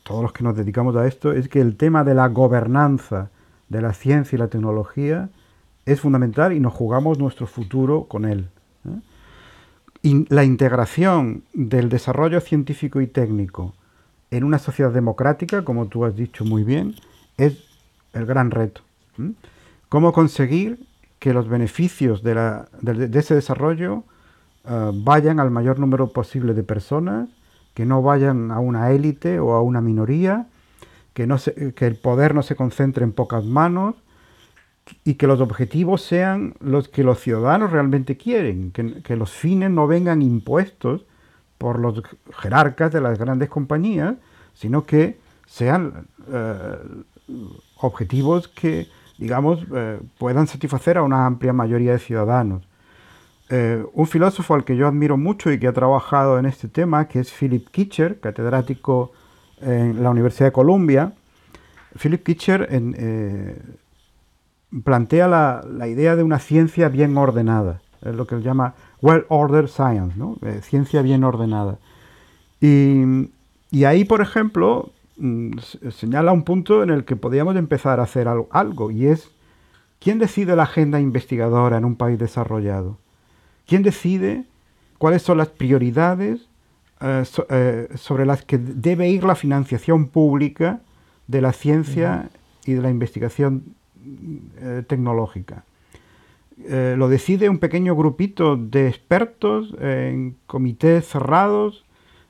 todos los que nos dedicamos a esto, es que el tema de la gobernanza de la ciencia y la tecnología es fundamental y nos jugamos nuestro futuro con él. La integración del desarrollo científico y técnico en una sociedad democrática, como tú has dicho muy bien, es el gran reto. ¿Cómo conseguir que los beneficios de ese desarrollo eh, vayan al mayor número posible de personas, que no vayan a una élite o a una minoría, que, no que el poder no se concentre en pocas manos y que los objetivos sean los que los ciudadanos realmente quieren, que, los fines no vengan impuestos por los jerarcas de las grandes compañías, sino que sean eh, objetivos que, digamos, eh, puedan satisfacer a una amplia mayoría de ciudadanos. Eh, un filósofo al que yo admiro mucho y que ha trabajado en este tema, que es Philip Kitcher, catedrático en la Universidad de Columbia. Philip Kitcher eh, plantea la, idea de una ciencia bien ordenada, es lo que él llama well-ordered science, eh, ciencia bien ordenada. Y, y ahí, por ejemplo, mm, señala un punto en el que podríamos empezar a hacer algo, y es, ¿quién decide la agenda investigadora en un país desarrollado? ¿Quién decide cuáles son las prioridades eh, eh, sobre las que debe ir la financiación pública de la ciencia y de la investigación eh, tecnológica? lo decide un pequeño grupito de expertos en comités cerrados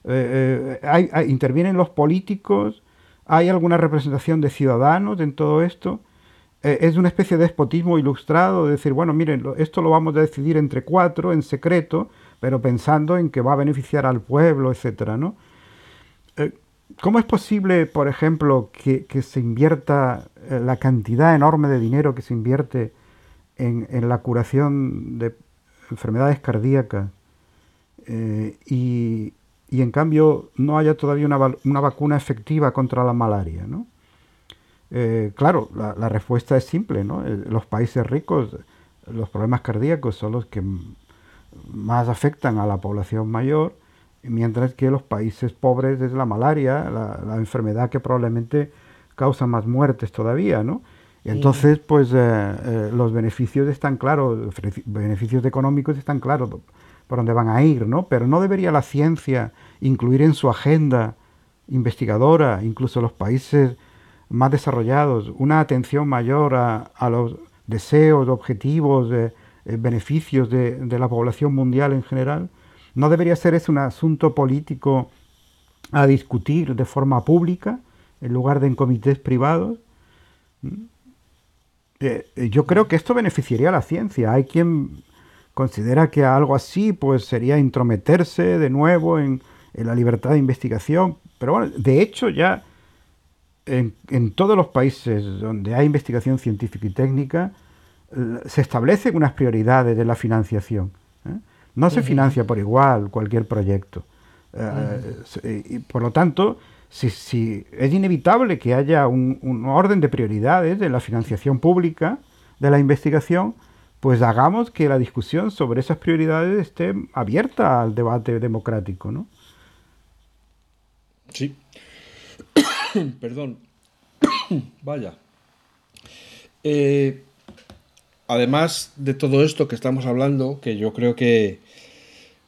Eh, intervienen los políticos, hay alguna representación de ciudadanos en todo esto. es una especie de despotismo ilustrado, de decir, bueno, miren, esto lo vamos a decidir entre cuatro, en secreto, pero pensando en que va a beneficiar al pueblo, etcétera, ¿no? ¿Cómo es posible, por ejemplo, que, se invierta la cantidad enorme de dinero que se invierte en, la curación de enfermedades cardíacas eh, y, en cambio no haya todavía una, vacuna efectiva contra la malaria. ¿no? Eh, claro, la, respuesta es simple. ¿no? Eh, los países ricos, los problemas cardíacos son los que más afectan a la población mayor, mientras que los países pobres es la malaria, la, la enfermedad que probablemente causa más muertes todavía. ¿no? Entonces, pues eh, eh, los beneficios están claros, beneficios económicos están claros por dónde van a ir, ¿no? Pero no debería la ciencia incluir en su agenda investigadora, incluso los países más desarrollados, una atención mayor a, los deseos, objetivos, eh, beneficios de, de, la población mundial en general. ¿No debería ser ese un asunto político a discutir de forma pública en lugar de en comités privados? Eh, eh, yo creo que esto beneficiaría a la ciencia. Hay quien considera que algo así pues sería intrometerse de nuevo en, la libertad de investigación. Pero bueno, de hecho ya en, todos los países donde hay investigación científica y técnica se establecen unas prioridades de la financiación. ¿eh? No se financia por igual cualquier proyecto. y por lo tanto, si, es inevitable que haya un, orden de prioridades de la financiación pública de la investigación, pues hagamos que la discusión sobre esas prioridades esté abierta al debate democrático, ¿no? Sí. Perdón. Vaya. Eh, además de todo esto que estamos hablando, que yo creo que,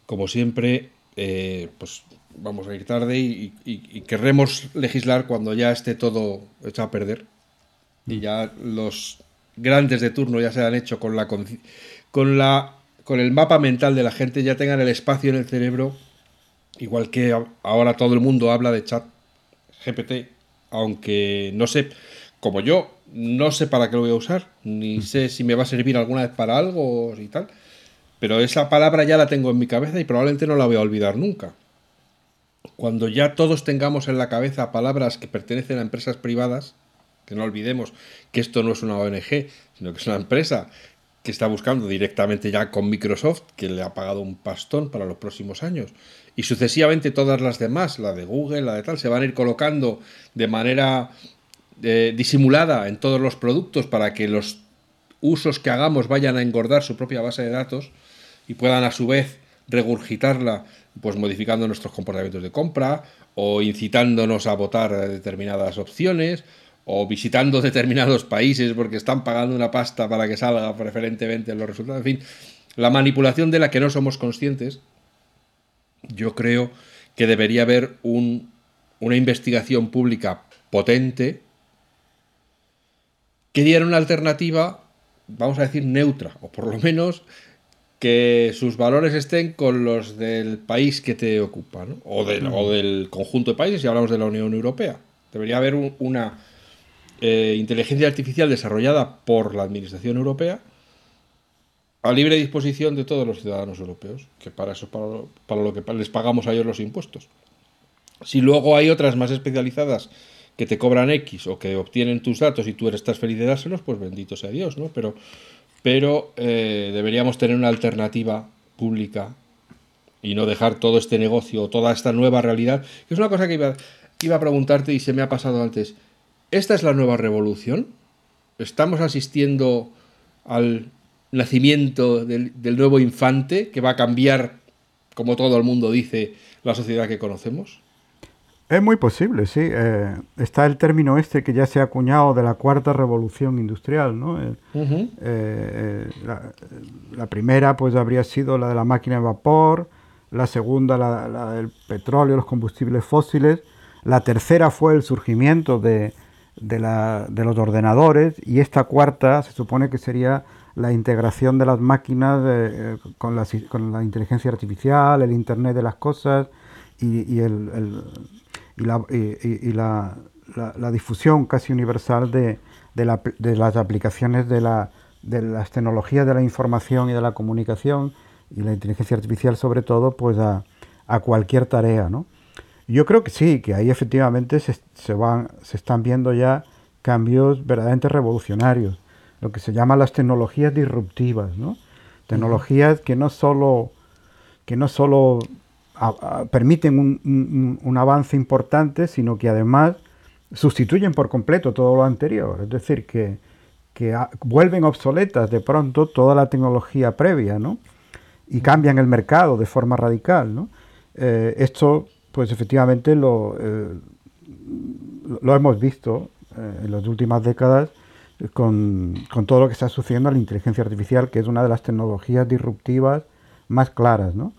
como siempre, eh, pues vamos a ir tarde y, querremos legislar cuando ya esté todo hecho a perder. Y ya los grandes de turno ya se han hecho con la con la con el mapa mental de la gente ya tengan el espacio en el cerebro igual que ahora todo el mundo habla de chat GPT aunque no sé como yo no sé para qué lo voy a usar ni sé si me va a servir alguna vez para algo y tal pero esa palabra ya la tengo en mi cabeza y probablemente no la voy a olvidar nunca cuando ya todos tengamos en la cabeza palabras que pertenecen a empresas privadas, que no olvidemos que esto no es una ONG, sino que es una empresa que está buscando directamente ya con Microsoft, que le ha pagado un pastón para los próximos años. Y sucesivamente todas las demás, la de Google, la de tal, se van a ir colocando de manera eh, disimulada en todos los productos para que los usos que hagamos vayan a engordar su propia base de datos y puedan a su vez regurgitarla pues modificando nuestros comportamientos de compra o incitándonos a votar determinadas opciones o visitando determinados países porque están pagando una pasta para que salga preferentemente los resultados. En fin, la manipulación de la que no somos conscientes, yo creo que debería haber una investigación pública potente que diera una alternativa, vamos a decir, neutra, o por lo menos que sus valores estén con los del país que te ocupa, ¿no? o, del, o, del, conjunto de países, si hablamos de la Unión Europea. Debería haber una eh, inteligencia artificial desarrollada por la Administración Europea a libre disposición de todos los ciudadanos europeos, que para eso para, para lo que les pagamos a ellos los impuestos. Si luego hay otras más especializadas que te cobran X o que obtienen tus datos y tú estás feliz de dárselos, pues bendito sea Dios, ¿no? Pero pero eh, deberíamos tener una alternativa pública y no dejar todo este negocio, toda esta nueva realidad, que es una cosa que iba, a preguntarte y se me ha pasado antes. ¿Esta es la nueva revolución? ¿Estamos asistiendo al nacimiento del nuevo infante que va a cambiar, como todo el mundo dice, la sociedad que conocemos? Es muy posible, sí. Eh, está el término este que ya se ha acuñado de la cuarta revolución industrial, ¿no? Eh, eh, la, primera, pues, habría sido la de la máquina de vapor, la segunda, la, del petróleo, los combustibles fósiles, la tercera fue el surgimiento de, de, los ordenadores y esta cuarta se supone que sería la integración de las máquinas con, con la inteligencia artificial, el Internet de las cosas, y, el, y, la, y la, la, difusión casi universal de, de, la, de las aplicaciones de, la, de las tecnologías de la información y de la comunicación y la inteligencia artificial sobre todo, pues a, a cualquier tarea, ¿no? Yo creo que sí, que ahí efectivamente se, se, van, se están viendo ya cambios verdaderamente revolucionarios, lo que se llama las tecnologías disruptivas, ¿no? Tecnologías que no solo, que no solo permiten un, un, avance importante, sino que además sustituyen por completo todo lo anterior. Es decir, que, que vuelven obsoletas de pronto toda la tecnología previa, ¿no? Y cambian el mercado de forma radical, ¿no? Eh, esto pues efectivamente lo, eh, lo hemos visto eh, en las últimas décadas con, todo lo que está sucediendo a la inteligencia artificial, que es una de las tecnologías disruptivas más claras. ¿no?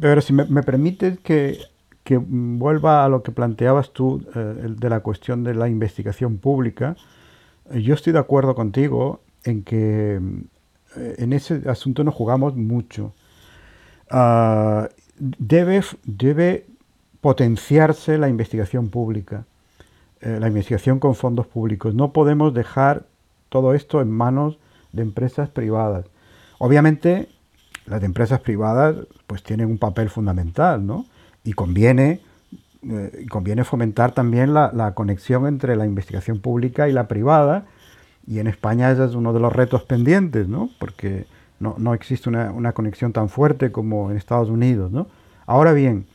Pero si me, me permites que, que, vuelva a lo que planteabas tú eh, de la cuestión de la investigación pública, yo estoy de acuerdo contigo en que en ese asunto nos jugamos mucho. Uh, debe, debe potenciarse la investigación pública, eh, la investigación con fondos públicos. No podemos dejar todo esto en manos de empresas privadas. Obviamente, las empresas privadas pues tienen un papel fundamental, ¿no? Y conviene, eh, conviene fomentar también la, conexión entre la investigación pública y la privada. Y en España ese es uno de los retos pendientes, ¿no? Porque no, existe una, conexión tan fuerte como en Estados Unidos. ¿no? Ahora bien,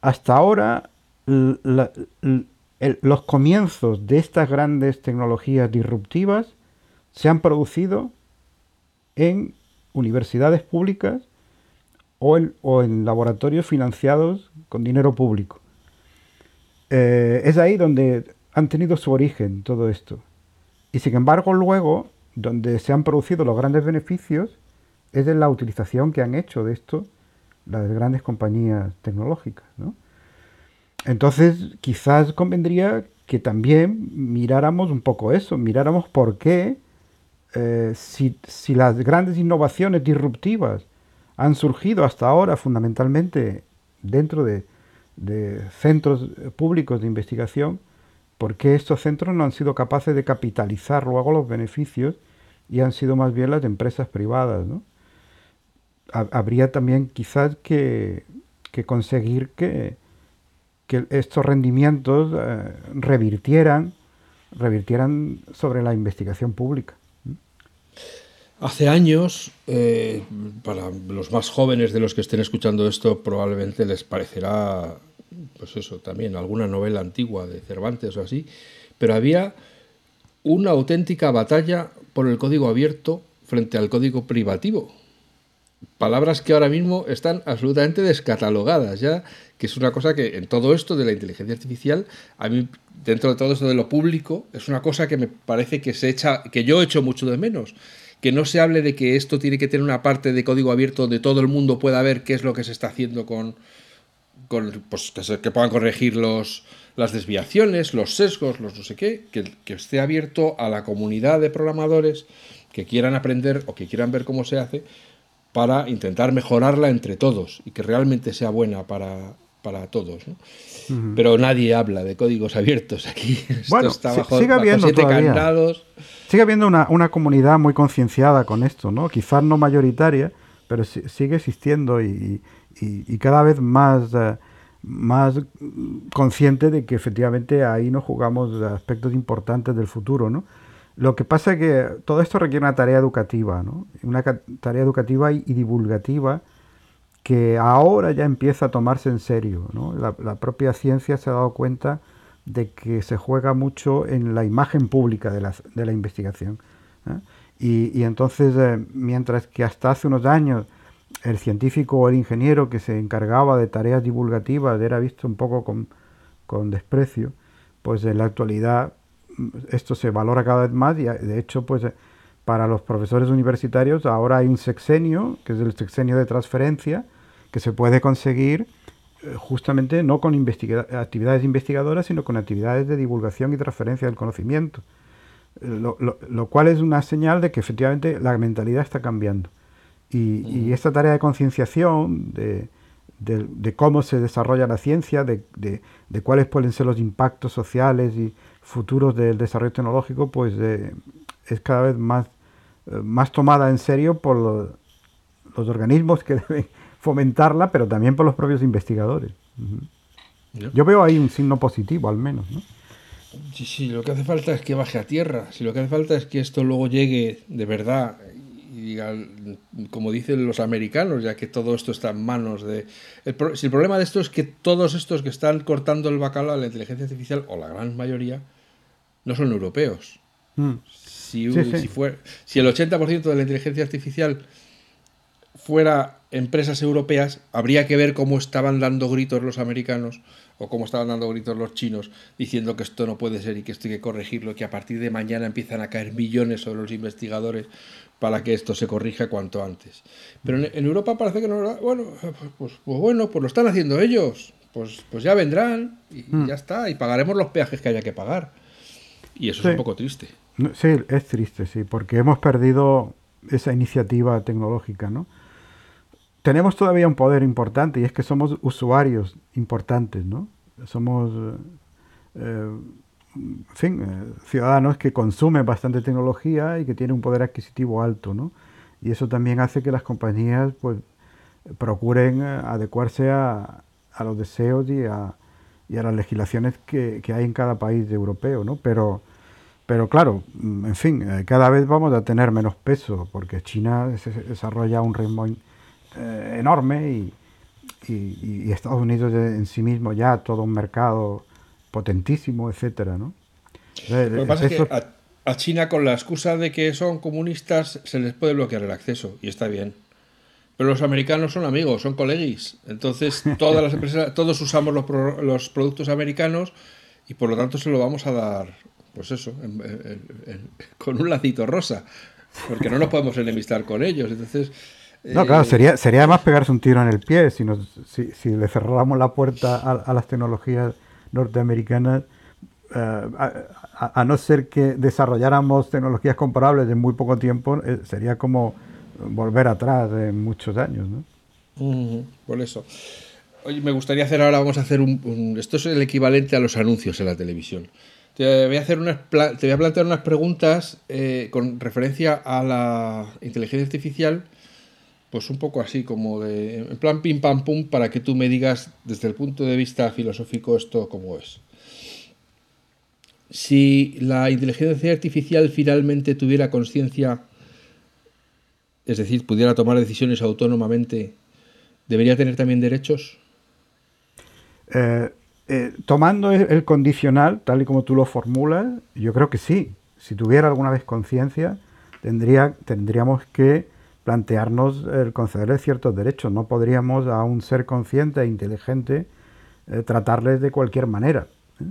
hasta ahora los comienzos de estas grandes tecnologías disruptivas se han producido en universidades públicas o en, laboratorios financiados con dinero público. Eh, es ahí donde han tenido su origen todo esto. Y sin embargo luego donde se han producido los grandes beneficios es en la utilización que han hecho de esto las grandes compañías tecnológicas. Entonces, quizás convendría que también miráramos un poco eso, miráramos por qué, eh, si, las grandes innovaciones disruptivas han surgido hasta ahora fundamentalmente dentro de, centros públicos de investigación, ¿por qué estos centros no han sido capaces de capitalizar luego los beneficios y han sido más bien las empresas privadas. Habría también quizás que, conseguir que, que, estos rendimientos eh, revirtieran, revirtieran sobre la investigación pública. Hace años, eh, para los más jóvenes de los que estén escuchando esto, probablemente les parecerá, pues eso, también alguna novela antigua de Cervantes o así, pero había una auténtica batalla por el código abierto frente al código privativo. Palabras que ahora mismo están absolutamente descatalogadas ya, que es una cosa que en todo esto de la inteligencia artificial, a mí dentro de todo esto de lo público, es una cosa que me parece que se echa, que yo echo mucho de menos. Que no se hable de que esto tiene que tener una parte de código abierto donde todo el mundo pueda ver qué es lo que se está haciendo con, con pues, que, puedan corregir los, las desviaciones, los sesgos, los no sé qué, que, que, esté abierto a la comunidad de programadores que quieran aprender o que quieran ver cómo se hace para intentar mejorarla entre todos y que realmente sea buena para, para todos. ¿no? Pero nadie habla de códigos abiertos aquí. Bueno, está sigue habiendo Sigue habiendo una, una comunidad muy concienciada con esto, ¿no? Quizás no mayoritaria, pero sigue existiendo y, y, cada vez más, eh, más consciente de que efectivamente ahí nos jugamos aspectos importantes del futuro, ¿no? Lo que pasa es que todo esto requiere una tarea educativa, ¿no? Una tarea educativa y, divulgativa que ahora ya empieza a tomarse en serio, ¿no? La, propia ciencia se ha dado cuenta de que se juega mucho en la imagen pública de la, de la investigación. ¿eh? Y, entonces, eh, mientras que hasta hace unos años el científico o el ingeniero que se encargaba de tareas divulgativas era visto un poco con, desprecio, pues en la actualidad esto se valora cada vez más y de hecho pues para los profesores universitarios ahora hay un sexenio, que es el sexenio de transferencia, que se puede conseguir eh, justamente no con actividades investigadoras, sino con actividades de divulgación y transferencia del conocimiento. Eh, lo cual es una señal de que efectivamente la mentalidad está cambiando. Y, esta tarea de concienciación, de, de, cómo se desarrolla la ciencia, de, cuáles pueden ser los impactos sociales y futuros del desarrollo tecnológico, pues eh, es cada vez más, eh, más tomada en serio por los, organismos que deben fomentarla, pero también por los propios investigadores. Yo veo ahí un signo positivo, al menos. ¿no? Sí, sí, lo que hace falta es que baje a tierra. Si lo que hace falta es que esto luego llegue de verdad y diga, como dicen los americanos, ya que todo esto está en manos de... si el problema de esto es que todos estos que están cortando el bacalao a la inteligencia artificial, o la gran mayoría, no son europeos. Mm. Si, Si, si el 80% de la inteligencia artificial fuera empresas europeas, habría que ver cómo estaban dando gritos los americanos o cómo estaban dando gritos los chinos diciendo que esto no puede ser y que esto hay que corregirlo, que a partir de mañana empiezan a caer millones sobre los investigadores para que esto se corrija cuanto antes. Pero en, Europa parece que no... Bueno, pues, pues, bueno, pues lo están haciendo ellos. Pues, pues ya vendrán y hmm. ya está, y pagaremos los peajes que haya que pagar. Y eso es un poco triste. Sí, es triste, sí, porque hemos perdido esa iniciativa tecnológica, ¿no? tenemos todavía un poder importante y es que somos usuarios importantes, ¿no? Somos, eh, en fin, eh, ciudadanos que consumen bastante tecnología y que tienen un poder adquisitivo alto, ¿no? Y eso también hace que las compañías, pues, procuren eh, adecuarse a, los deseos y a, las legislaciones que, hay en cada país europeo, ¿no? Pero, pero claro, en fin, cada vez vamos a tener menos peso porque China se desarrolla un ritmo eh, enorme y, Estados Unidos en sí mismo ya todo un mercado potentísimo, etcétera, ¿no? Lo que pasa es que a, China con la excusa de que son comunistas se les puede bloquear el acceso y está bien. Pero los americanos son amigos, son colegis. Entonces todas las empresas, todos usamos los, los productos americanos y por lo tanto se lo vamos a dar, pues eso, con un lacito rosa, porque no nos podemos enemistar con ellos. Entonces no, claro, sería, sería además pegarse un tiro en el pie si, si, si le cerráramos la puerta a, las tecnologías norteamericanas, eh, a, no ser que desarrolláramos tecnologías comparables en muy poco tiempo, eh, sería como volver atrás en muchos años. ¿no? por eso. Oye, me gustaría hacer ahora, vamos a hacer un, Esto es el equivalente a los anuncios en la televisión. Te voy a, hacer unas, te voy a plantear unas preguntas eh, con referencia a la inteligencia artificial pues un poco así, como de, en plan pim pam pum, para que tú me digas desde el punto de vista filosófico esto cómo es. Si la inteligencia artificial finalmente tuviera conciencia, es decir, pudiera tomar decisiones autónomamente, ¿debería tener también derechos? Eh, eh, tomando el condicional, tal y como tú lo formulas, yo creo que sí. Si tuviera alguna vez conciencia, tendría, tendríamos que plantearnos el concederle ciertos derechos. No podríamos a un ser consciente e inteligente eh, tratarles de cualquier manera. ¿eh?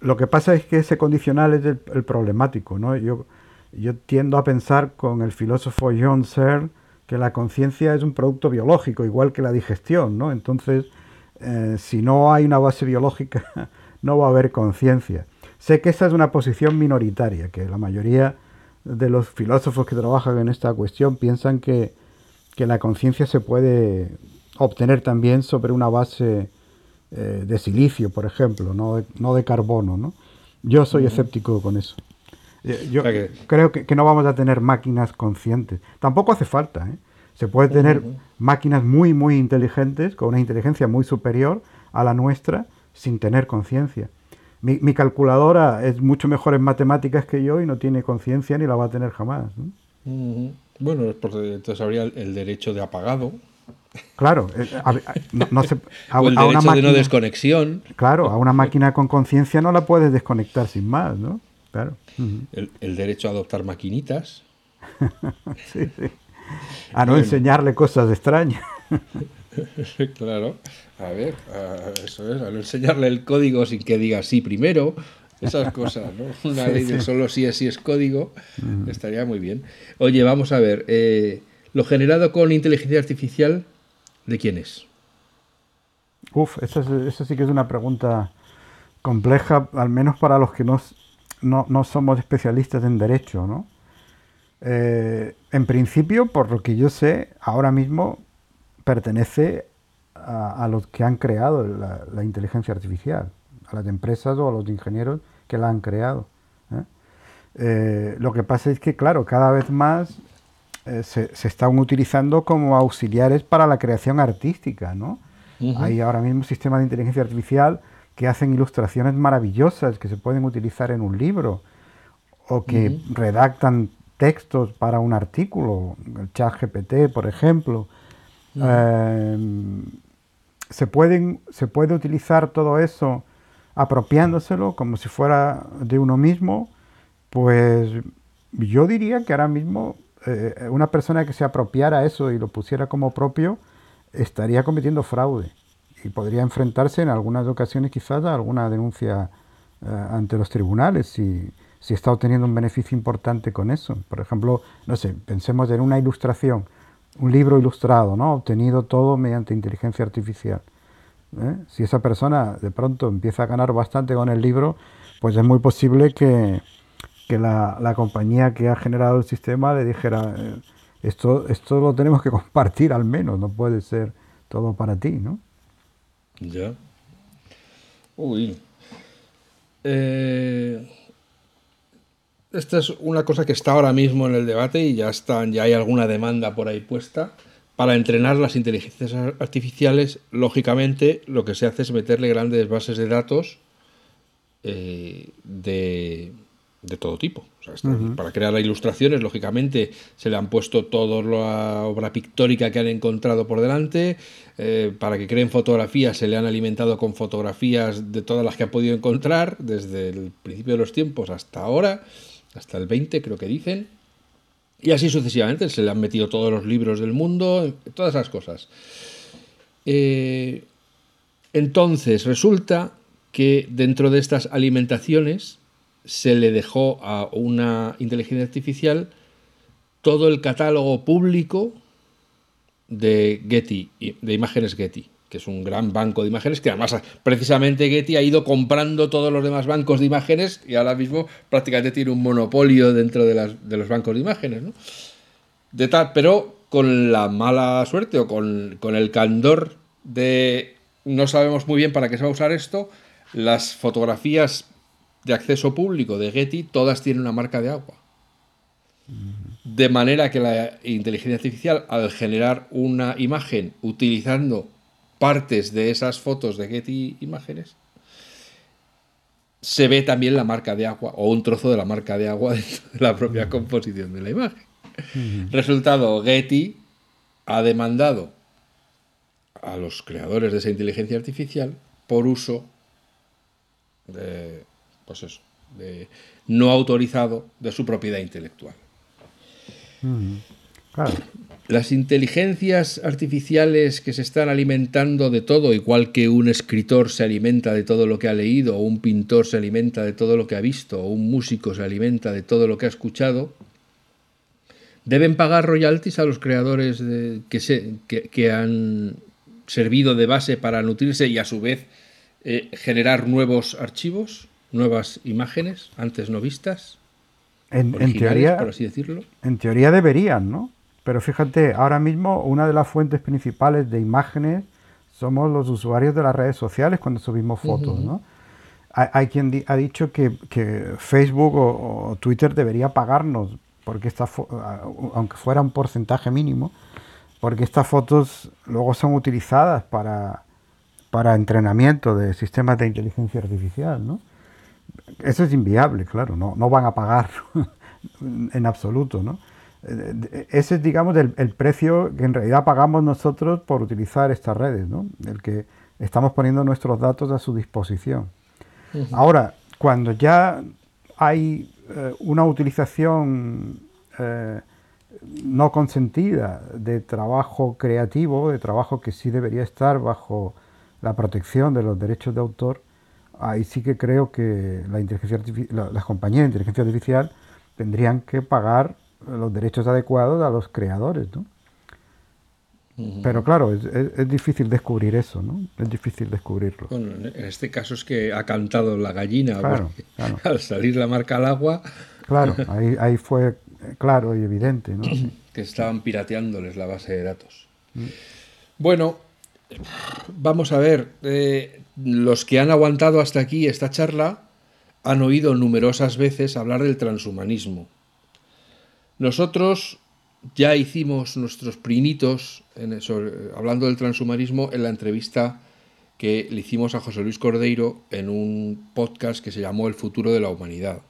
Lo que pasa es que ese condicional es el, problemático. ¿no? Yo, yo tiendo a pensar con el filósofo John Searle que la conciencia es un producto biológico, igual que la digestión. ¿no? Entonces, eh, si no hay una base biológica, no va a haber conciencia. Sé que esa es una posición minoritaria, que la mayoría de los filósofos que trabajan en esta cuestión piensan que, la conciencia se puede obtener también sobre una base eh, de silicio, por ejemplo, no de, no de carbono. ¿no? Yo soy escéptico con eso. Eh, yo creo que, no vamos a tener máquinas conscientes. Tampoco hace falta. ¿eh? Se puede tener máquinas muy, muy inteligentes, con una inteligencia muy superior a la nuestra, sin tener conciencia mi, calculadora es mucho mejor en matemáticas que yo y no tiene conciencia ni la va a tener jamás. Bueno, entonces habría el derecho de apagado. Claro, eh, no, o el derecho de no desconexión. Claro, a una máquina con conciencia no la puedes desconectar sin más, ¿no? Claro. el, derecho a adoptar maquinitas. sí, sí. A no enseñarle cosas extrañas. claro. A ver, eso es, al enseñarle el código sin que diga sí primero, esas cosas, ¿no? Una ley de solo sí es sí es código, mm. estaría muy bien. Oye, vamos a ver, eh, ¿lo generado con inteligencia artificial, de quién es? Uf, esa, sí que es una pregunta compleja, al menos para los que no, no, somos especialistas en derecho, ¿no? Eh, en principio, por lo que yo sé, ahora mismo pertenece a, los que han creado la, inteligencia artificial, a las empresas o a los ingenieros que la han creado. ¿eh? Eh, lo que pasa es que, claro, cada vez más eh, se, están utilizando como auxiliares para la creación artística, ¿no? Hay ahora mismo sistemas de inteligencia artificial que hacen ilustraciones maravillosas que se pueden utilizar en un libro o que redactan textos para un artículo, el chat GPT, por ejemplo. Em, se, pueden, se puede utilizar todo eso apropiándoselo como si fuera de uno mismo, pues yo diría que ahora mismo eh, una persona que se apropiara eso y lo pusiera como propio estaría cometiendo fraude y podría enfrentarse en algunas ocasiones quizás a alguna denuncia eh, ante los tribunales si, si está obteniendo un beneficio importante con eso. Por ejemplo, no sé, pensemos en una ilustración, un libro ilustrado, ¿no? Obtenido todo mediante inteligencia artificial. ¿eh? Si esa persona de pronto empieza a ganar bastante con el libro, pues es muy posible que, la, compañía que ha generado el sistema le dijera, eh, esto, esto lo tenemos que compartir al menos, no puede ser todo para ti, ¿no? Ya. Uy. Eh, esta es una cosa que está ahora mismo en el debate y ya están, ya hay alguna demanda por ahí puesta. Para entrenar las inteligencias artificiales, lógicamente, lo que se hace es meterle grandes bases de datos eh, de, de todo tipo. Para crear ilustraciones, lógicamente, se le han puesto toda la obra pictórica que han encontrado por delante. Eh, para que creen fotografías, se le han alimentado con fotografías de todas las que ha podido encontrar, desde el principio de los tiempos hasta ahora, hasta el 20, creo que dicen. Y así sucesivamente, se le han metido todos los libros del mundo, todas esas cosas. Eh, entonces, resulta que dentro de estas alimentaciones, se le dejó a una inteligencia artificial todo el catálogo público de Getty, de imágenes Getty, que es un gran banco de imágenes que además precisamente Getty ha ido comprando todos los demás bancos de imágenes y ahora mismo prácticamente tiene un monopolio dentro de, los bancos de imágenes. ¿no? De tal, pero con la mala suerte o con, con el candor de no sabemos muy bien para qué se va a usar esto, las fotografías de acceso público de Getty, todas tienen una marca de agua. De manera que la inteligencia artificial, al generar una imagen utilizando partes de esas fotos de Getty Imágenes, se ve también la marca de agua o un trozo de la marca de agua de la propia composición de la imagen. Resultado, Getty ha demandado a los creadores de esa inteligencia artificial por uso de pues eso, de no autorizado de su propiedad intelectual. Las inteligencias artificiales que se están alimentando de todo, igual que un escritor se alimenta de todo lo que ha leído, o un pintor se alimenta de todo lo que ha visto, o un músico se alimenta de todo lo que ha escuchado, deben pagar royalties a los creadores que, se, que, han servido de base para nutrirse y a su vez eh, generar nuevos archivos nuevas imágenes antes no vistas. En, teoría, por así decirlo. En teoría deberían, ¿no? Pero fíjate, ahora mismo una de las fuentes principales de imágenes somos los usuarios de las redes sociales cuando subimos fotos, ¿no? Hay, quien ha dicho que, Facebook o, Twitter debería pagarnos, porque esta aunque fuera un porcentaje mínimo, porque estas fotos luego son utilizadas para, para entrenamiento de sistemas de inteligencia artificial, ¿no? Eso es inviable, claro, no, no van a pagar en absoluto, ¿no? Ese es, digamos, el, precio que en realidad pagamos nosotros por utilizar estas redes, ¿no? El que estamos poniendo nuestros datos a su disposición. Ahora, cuando ya hay eh, una utilización eh, no consentida de trabajo creativo, de trabajo que sí debería estar bajo la protección de los derechos de autor, ahí sí que creo que la inteligencia las compañías de inteligencia artificial tendrían que pagar los derechos adecuados a los creadores, ¿no? Pero claro, es, difícil descubrir eso, ¿no? Es difícil descubrirlo. Bueno, en este caso es que ha cantado la gallina, al salir la marca al agua... Claro, ahí, ahí fue claro y evidente, ¿no? que estaban pirateándoles la base de datos. Mm. Bueno, Vamos a ver, eh, los que han aguantado hasta aquí esta charla han oído numerosas veces hablar del transhumanismo. Nosotros ya hicimos nuestros prinitos hablando del transhumanismo en la entrevista que le hicimos a José Luis Cordeiro en un podcast que se llamó El futuro de la humanidad.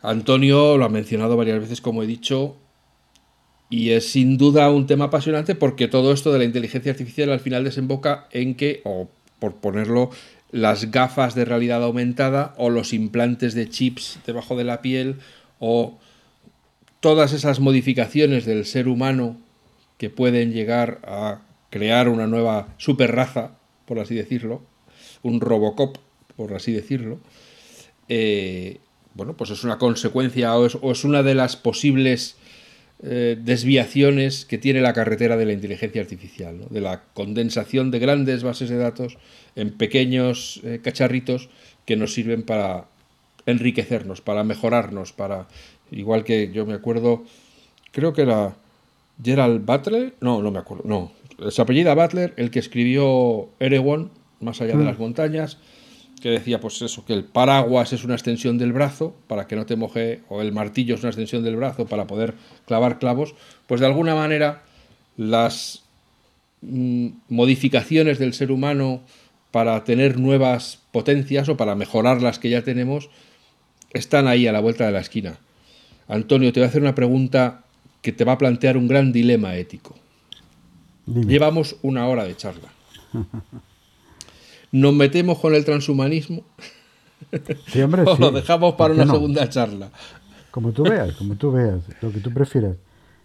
Antonio lo ha mencionado varias veces, como he dicho, y es sin duda un tema apasionante porque todo esto de la inteligencia artificial al final desemboca en que, o por ponerlo, las gafas de realidad aumentada o los implantes de chips debajo de la piel o todas esas modificaciones del ser humano que pueden llegar a crear una nueva superraza, por así decirlo, un Robocop, por así decirlo, eh, bueno, pues es una consecuencia o es una de las posibles eh, desviaciones que tiene la carretera de la inteligencia artificial, de la condensación de grandes bases de datos en pequeños eh, cacharritos que nos sirven para enriquecernos, para mejorarnos, para igual que yo me acuerdo, creo que era Gerald Butler, no, no me acuerdo, no, se apellida Butler, el que escribió Erewhon, más allá de mm. las montañas, que decía pues eso, que el paraguas es una extensión del brazo para que no te moje, o el martillo es una extensión del brazo para poder clavar clavos, pues de alguna manera las mm, modificaciones del ser humano para tener nuevas potencias o para mejorar las que ya tenemos están ahí a la vuelta de la esquina. Antonio, te voy a hacer una pregunta que te va a plantear un gran dilema ético. Llevamos una hora de charla. nos metemos con el transhumanismo sí, hombre, o lo dejamos para una segunda charla. Como tú veas, como tú veas, lo que tú prefieras.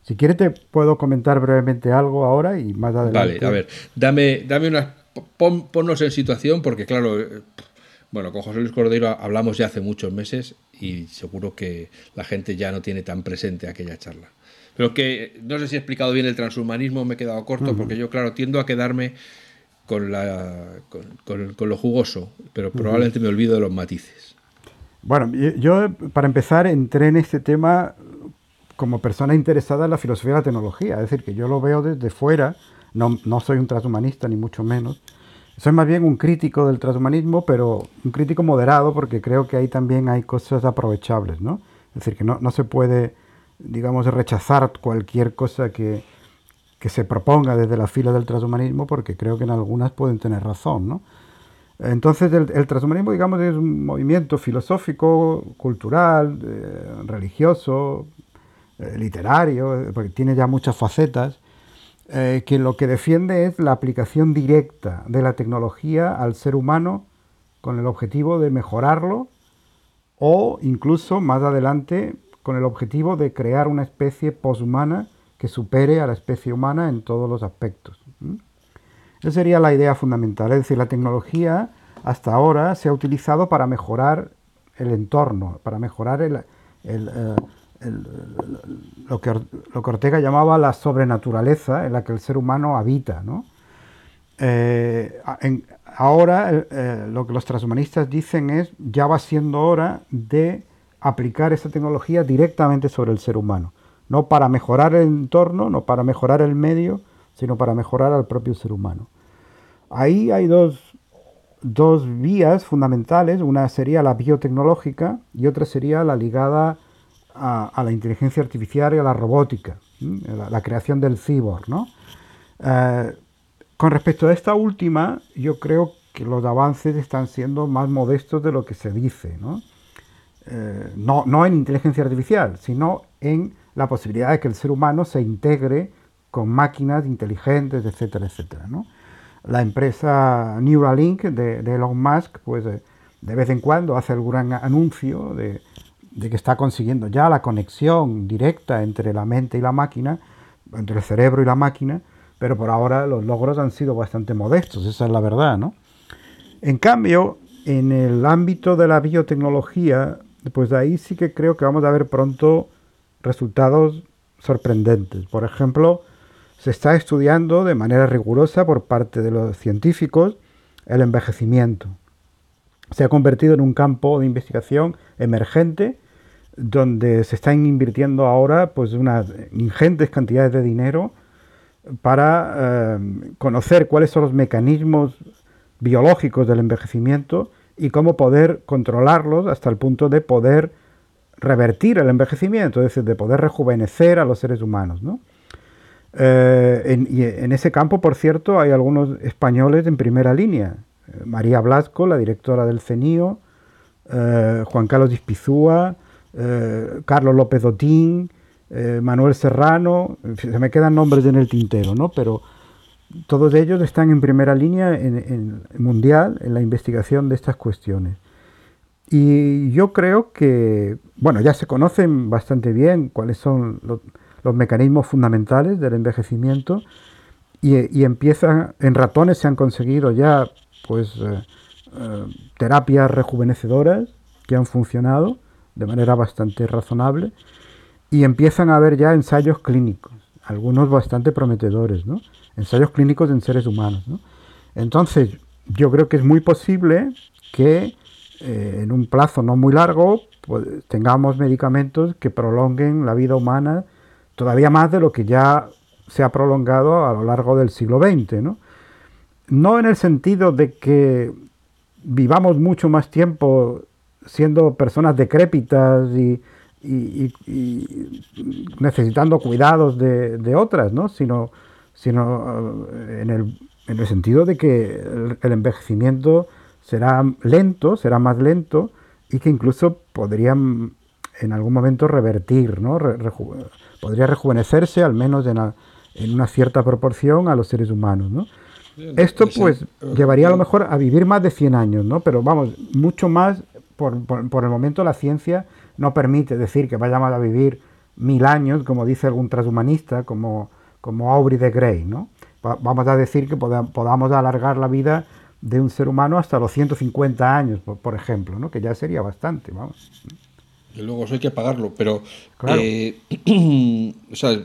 Si quieres te puedo comentar brevemente algo ahora y más adelante. Vale, a ver, dame, dame una, ponnos en situación porque claro, eh, bueno, con José Luis Cordero hablamos ya hace muchos meses y seguro que la gente ya no tiene tan presente aquella charla. Pero que no sé si he explicado bien el transhumanismo, me he quedado corto, porque yo, claro, tiendo a quedarme con, la, con, lo jugoso, pero probablemente me olvido de los matices. Bueno, yo para empezar entré en este tema como persona interesada en la filosofía de la tecnología, es decir, que yo lo veo desde fuera, no, no soy un transhumanista ni mucho menos, soy más bien un crítico del transhumanismo, pero un crítico moderado porque creo que ahí también hay cosas aprovechables, ¿no? Es decir, que no, no se puede, digamos, rechazar cualquier cosa que, que se proponga desde la fila del transhumanismo, porque creo que en algunas pueden tener razón. ¿no? Entonces, el, transhumanismo, digamos, es un movimiento filosófico, cultural, eh, religioso, eh, literario, eh, porque tiene ya muchas facetas, que lo que defiende es la aplicación directa de la tecnología al ser humano con el objetivo de mejorarlo o incluso más adelante con el objetivo de crear una especie poshumana que supere a la especie humana en todos los aspectos. Esa sería la idea fundamental, es decir, la tecnología hasta ahora se ha utilizado para mejorar el entorno, para mejorar el, eh, lo, que, lo, que, Ortega llamaba la sobrenaturaleza en la que el ser humano habita. Eh, ahora eh, lo que los transhumanistas dicen es ya va siendo hora de aplicar esa tecnología directamente sobre el ser humano no para mejorar el entorno, no para mejorar el medio, sino para mejorar al propio ser humano. Ahí hay dos, vías fundamentales, una sería la biotecnológica y otra sería la ligada a, la inteligencia artificial y a la robótica, la, creación del cyborg. Eh, con respecto a esta última, yo creo que los avances están siendo más modestos de lo que se dice. no, eh, no en inteligencia artificial, sino en la posibilidad de que el ser humano se integre con máquinas inteligentes, etcétera, etcétera. La empresa Neuralink de, Elon Musk, pues eh, de vez en cuando hace algún anuncio de, que está consiguiendo ya la conexión directa entre la mente y la máquina, entre el cerebro y la máquina, pero por ahora los logros han sido bastante modestos, esa es la verdad, ¿no? En cambio, en el ámbito de la biotecnología, pues ahí sí que creo que vamos a ver pronto resultados sorprendentes. Por ejemplo, se está estudiando de manera rigurosa por parte de los científicos el envejecimiento. Se ha convertido en un campo de investigación emergente donde se están invirtiendo ahora pues unas ingentes cantidades de dinero para eh, conocer cuáles son los mecanismos biológicos del envejecimiento y cómo poder controlarlos hasta el punto de poder revertir el envejecimiento, es decir, de poder rejuvenecer a los seres humanos. Eh, y en ese campo, por cierto, hay algunos españoles en primera línea. María Blasco, la directora del CENIO, eh, Juan Carlos Dispizúa, eh, Carlos López Otín, Manuel Serrano, se me quedan nombres en el tintero, ¿no? Pero todos ellos están en primera línea en, mundial en la investigación de estas cuestiones. Y yo creo que, bueno, ya se conocen bastante bien cuáles son los, mecanismos fundamentales del envejecimiento y, empiezan, en ratones se han conseguido ya, pues, eh, eh, terapias rejuvenecedoras que han funcionado de manera bastante razonable y empiezan a haber ya ensayos clínicos, algunos bastante prometedores, ¿no? ensayos clínicos en seres humanos. Entonces, yo creo que es muy posible que eh, en un plazo no muy largo pues, tengamos medicamentos que prolonguen la vida humana todavía más de lo que ya se ha prolongado a lo largo del siglo XX. ¿no? no en el sentido de que vivamos mucho más tiempo siendo personas decrépitas y, necesitando cuidados de, de otras, ¿no? sino sino eh, en el, en el sentido de que el, envejecimiento será lento, será más lento y que incluso podrían en algún momento revertir, ¿no? podría rejuvenecerse al menos en, en, una cierta proporción a los seres humanos. ¿no? Esto pues llevaría a lo mejor a vivir más de 100 años, ¿no? pero vamos, mucho más por, por, el momento la ciencia no permite decir que vayamos a vivir mil años, como dice algún transhumanista, como como Aubrey de Grey, ¿no? Vamos a decir que podamos alargar la vida de un ser humano hasta los 150 años, por, ejemplo, ¿no? que ya sería bastante, vamos. Y luego eso hay que pagarlo, pero eh, o sea,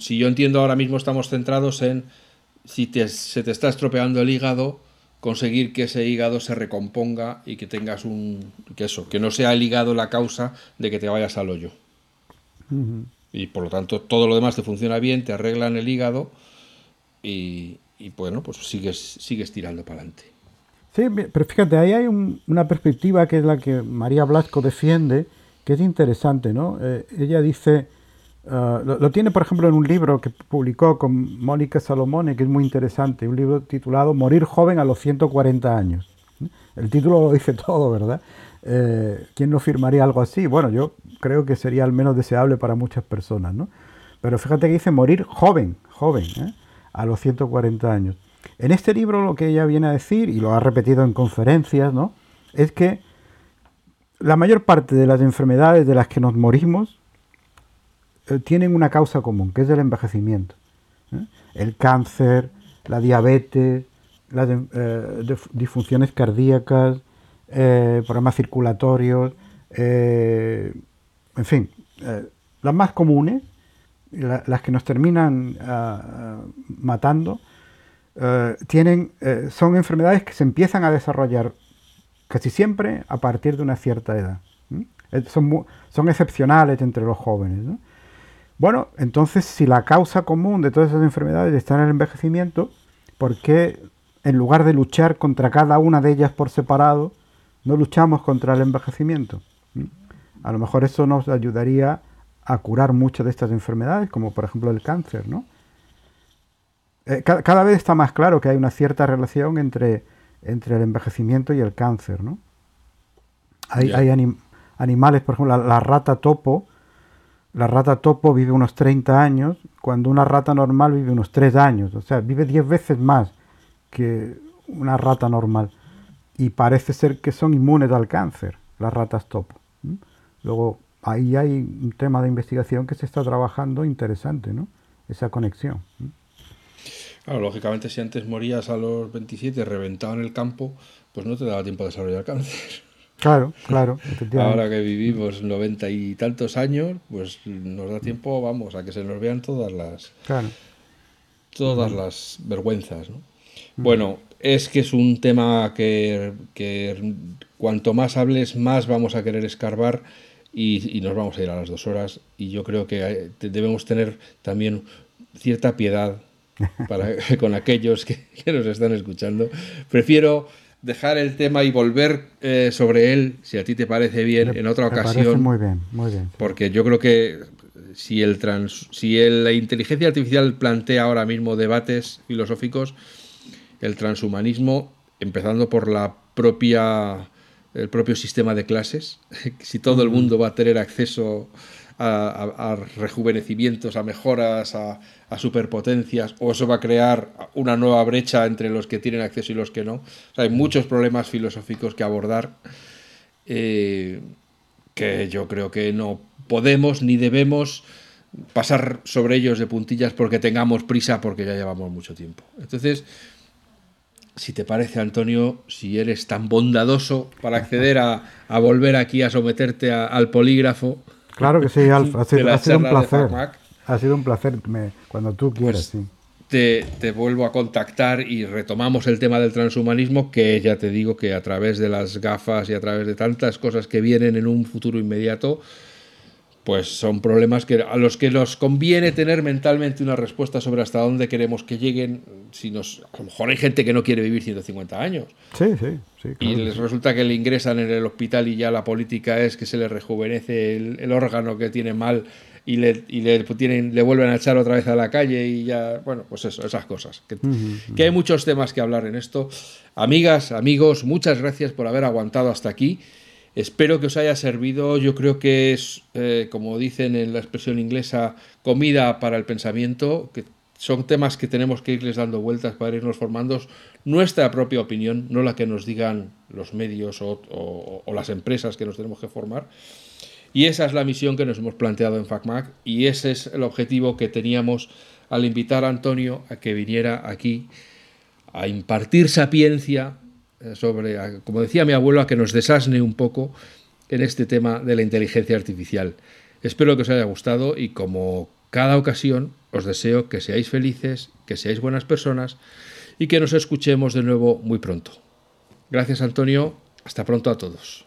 si yo entiendo ahora mismo estamos centrados en si se te está estropeando el hígado, conseguir que ese hígado se recomponga y que tengas un que eso, que no sea el hígado la causa de que te vayas al hoyo y por lo tanto todo lo demás te funciona bien, te arreglan el hígado y, bueno, pues sigues, sigues tirando para adelante. Sí, pero fíjate, ahí hay una perspectiva que es la que María Blasco defiende, que es interesante, ¿no? Eh, ella dice, ah, lo, tiene por ejemplo en un libro que publicó con Mónica Salomone, que es muy interesante, un libro titulado Morir joven a los 140 años. El título lo dice todo, ¿verdad? Eh, ¿Quién no firmaría algo así? Bueno, yo creo que sería al menos deseable para muchas personas, ¿no? Pero fíjate que dice morir joven, joven, ¿eh? a los 140 años. En este libro lo que ella viene a decir, y lo ha repetido en conferencias, ¿no? Es que la mayor parte de las enfermedades de las que nos morimos eh, tienen una causa común, que es el envejecimiento. ¿eh? El cáncer, la diabetes, las disfunciones cardíacas, problemas circulatorios, en fin, eh, las más comunes, las que nos terminan ah, ah, matando, eh, tienen, eh, son enfermedades que se empiezan a desarrollar casi siempre a partir de una cierta edad. Son, son, excepcionales entre los jóvenes. Bueno, entonces si la causa común de todas esas enfermedades está en el envejecimiento, ¿por qué en lugar de luchar contra cada una de ellas por separado, no luchamos contra el envejecimiento? a lo mejor eso nos ayudaría a curar muchas de estas enfermedades, como por ejemplo el cáncer, ¿no? Eh, cada, vez está más claro que hay una cierta relación entre, entre el envejecimiento y el cáncer, ¿no? Hay, animales, por ejemplo, la, rata topo, la rata topo vive unos 30 años, cuando una rata normal vive unos 3 años, o sea, vive 10 veces más que una rata normal. Y parece ser que son inmunes al cáncer, las ratas topo. Luego, ahí hay un tema de investigación que se está trabajando interesante, ¿no? Esa conexión. Claro, lógicamente, si antes morías a los 27 reventado en el campo, pues no te daba tiempo de desarrollar cáncer. Claro, claro. Ahora que vivimos noventa y tantos años, pues nos da tiempo, vamos, a que se nos vean todas las, todas las vergüenzas. ¿no? Bueno, es que es un tema que, que cuanto más hables, más vamos a querer escarbar y, nos vamos a ir a las dos horas y yo creo que eh, debemos tener también cierta piedad para, con aquellos que, nos están escuchando. Prefiero dejar el tema y volver eh, sobre él, si a ti te parece bien, en otra ocasión. muy bien, muy bien. Porque yo creo que si, el trans, si la inteligencia artificial plantea ahora mismo debates filosóficos, el transhumanismo, empezando por la propia el propio sistema de clases, si todo el mundo va a tener acceso a, rejuvenecimientos, a mejoras, a, superpotencias, o eso va a crear una nueva brecha entre los que tienen acceso y los que no. hay muchos problemas filosóficos que abordar eh, que yo creo que no podemos ni debemos pasar sobre ellos de puntillas porque tengamos prisa porque ya llevamos mucho tiempo. Entonces, si te parece, Antonio, si eres tan bondadoso para acceder a, volver aquí a someterte al polígrafo. Claro que sí, Alfa. Ha sido, un placer. Ha sido un placer cuando tú quieras, pues Te, te, vuelvo a contactar y retomamos el tema del transhumanismo, que ya te digo que a través de las gafas y a través de tantas cosas que vienen en un futuro inmediato, pues son problemas que, a los que nos conviene tener mentalmente una respuesta sobre hasta dónde queremos que lleguen. Si nos, a lo mejor hay gente que no quiere vivir 150 años. Sí, sí, sí. y les resulta que le ingresan en el hospital y ya la política es que se le rejuvenece el, órgano que tiene mal y le, y le, tienen, le vuelven a echar otra vez a la calle y ya, bueno, pues eso, esas cosas. Que, que hay muchos temas que hablar en esto. Amigas, amigos, muchas gracias por haber aguantado hasta aquí. Espero que os haya servido. Yo creo que es, eh, como dicen en la expresión inglesa, comida para el pensamiento, que son temas que tenemos que irles dando vueltas para irnos formando nuestra propia opinión, no la que nos digan los medios o, las empresas que nos tenemos que formar. Y esa es la misión que nos hemos planteado en FacMac y ese es el objetivo que teníamos al invitar a Antonio a que viniera aquí a impartir sapiencia sobre, como decía mi abuelo, a que nos desasne un poco en este tema de la inteligencia artificial. Espero que os haya gustado y como cada ocasión os deseo que seáis felices, que seáis buenas personas y que nos escuchemos de nuevo muy pronto. Gracias Antonio, hasta pronto a todos.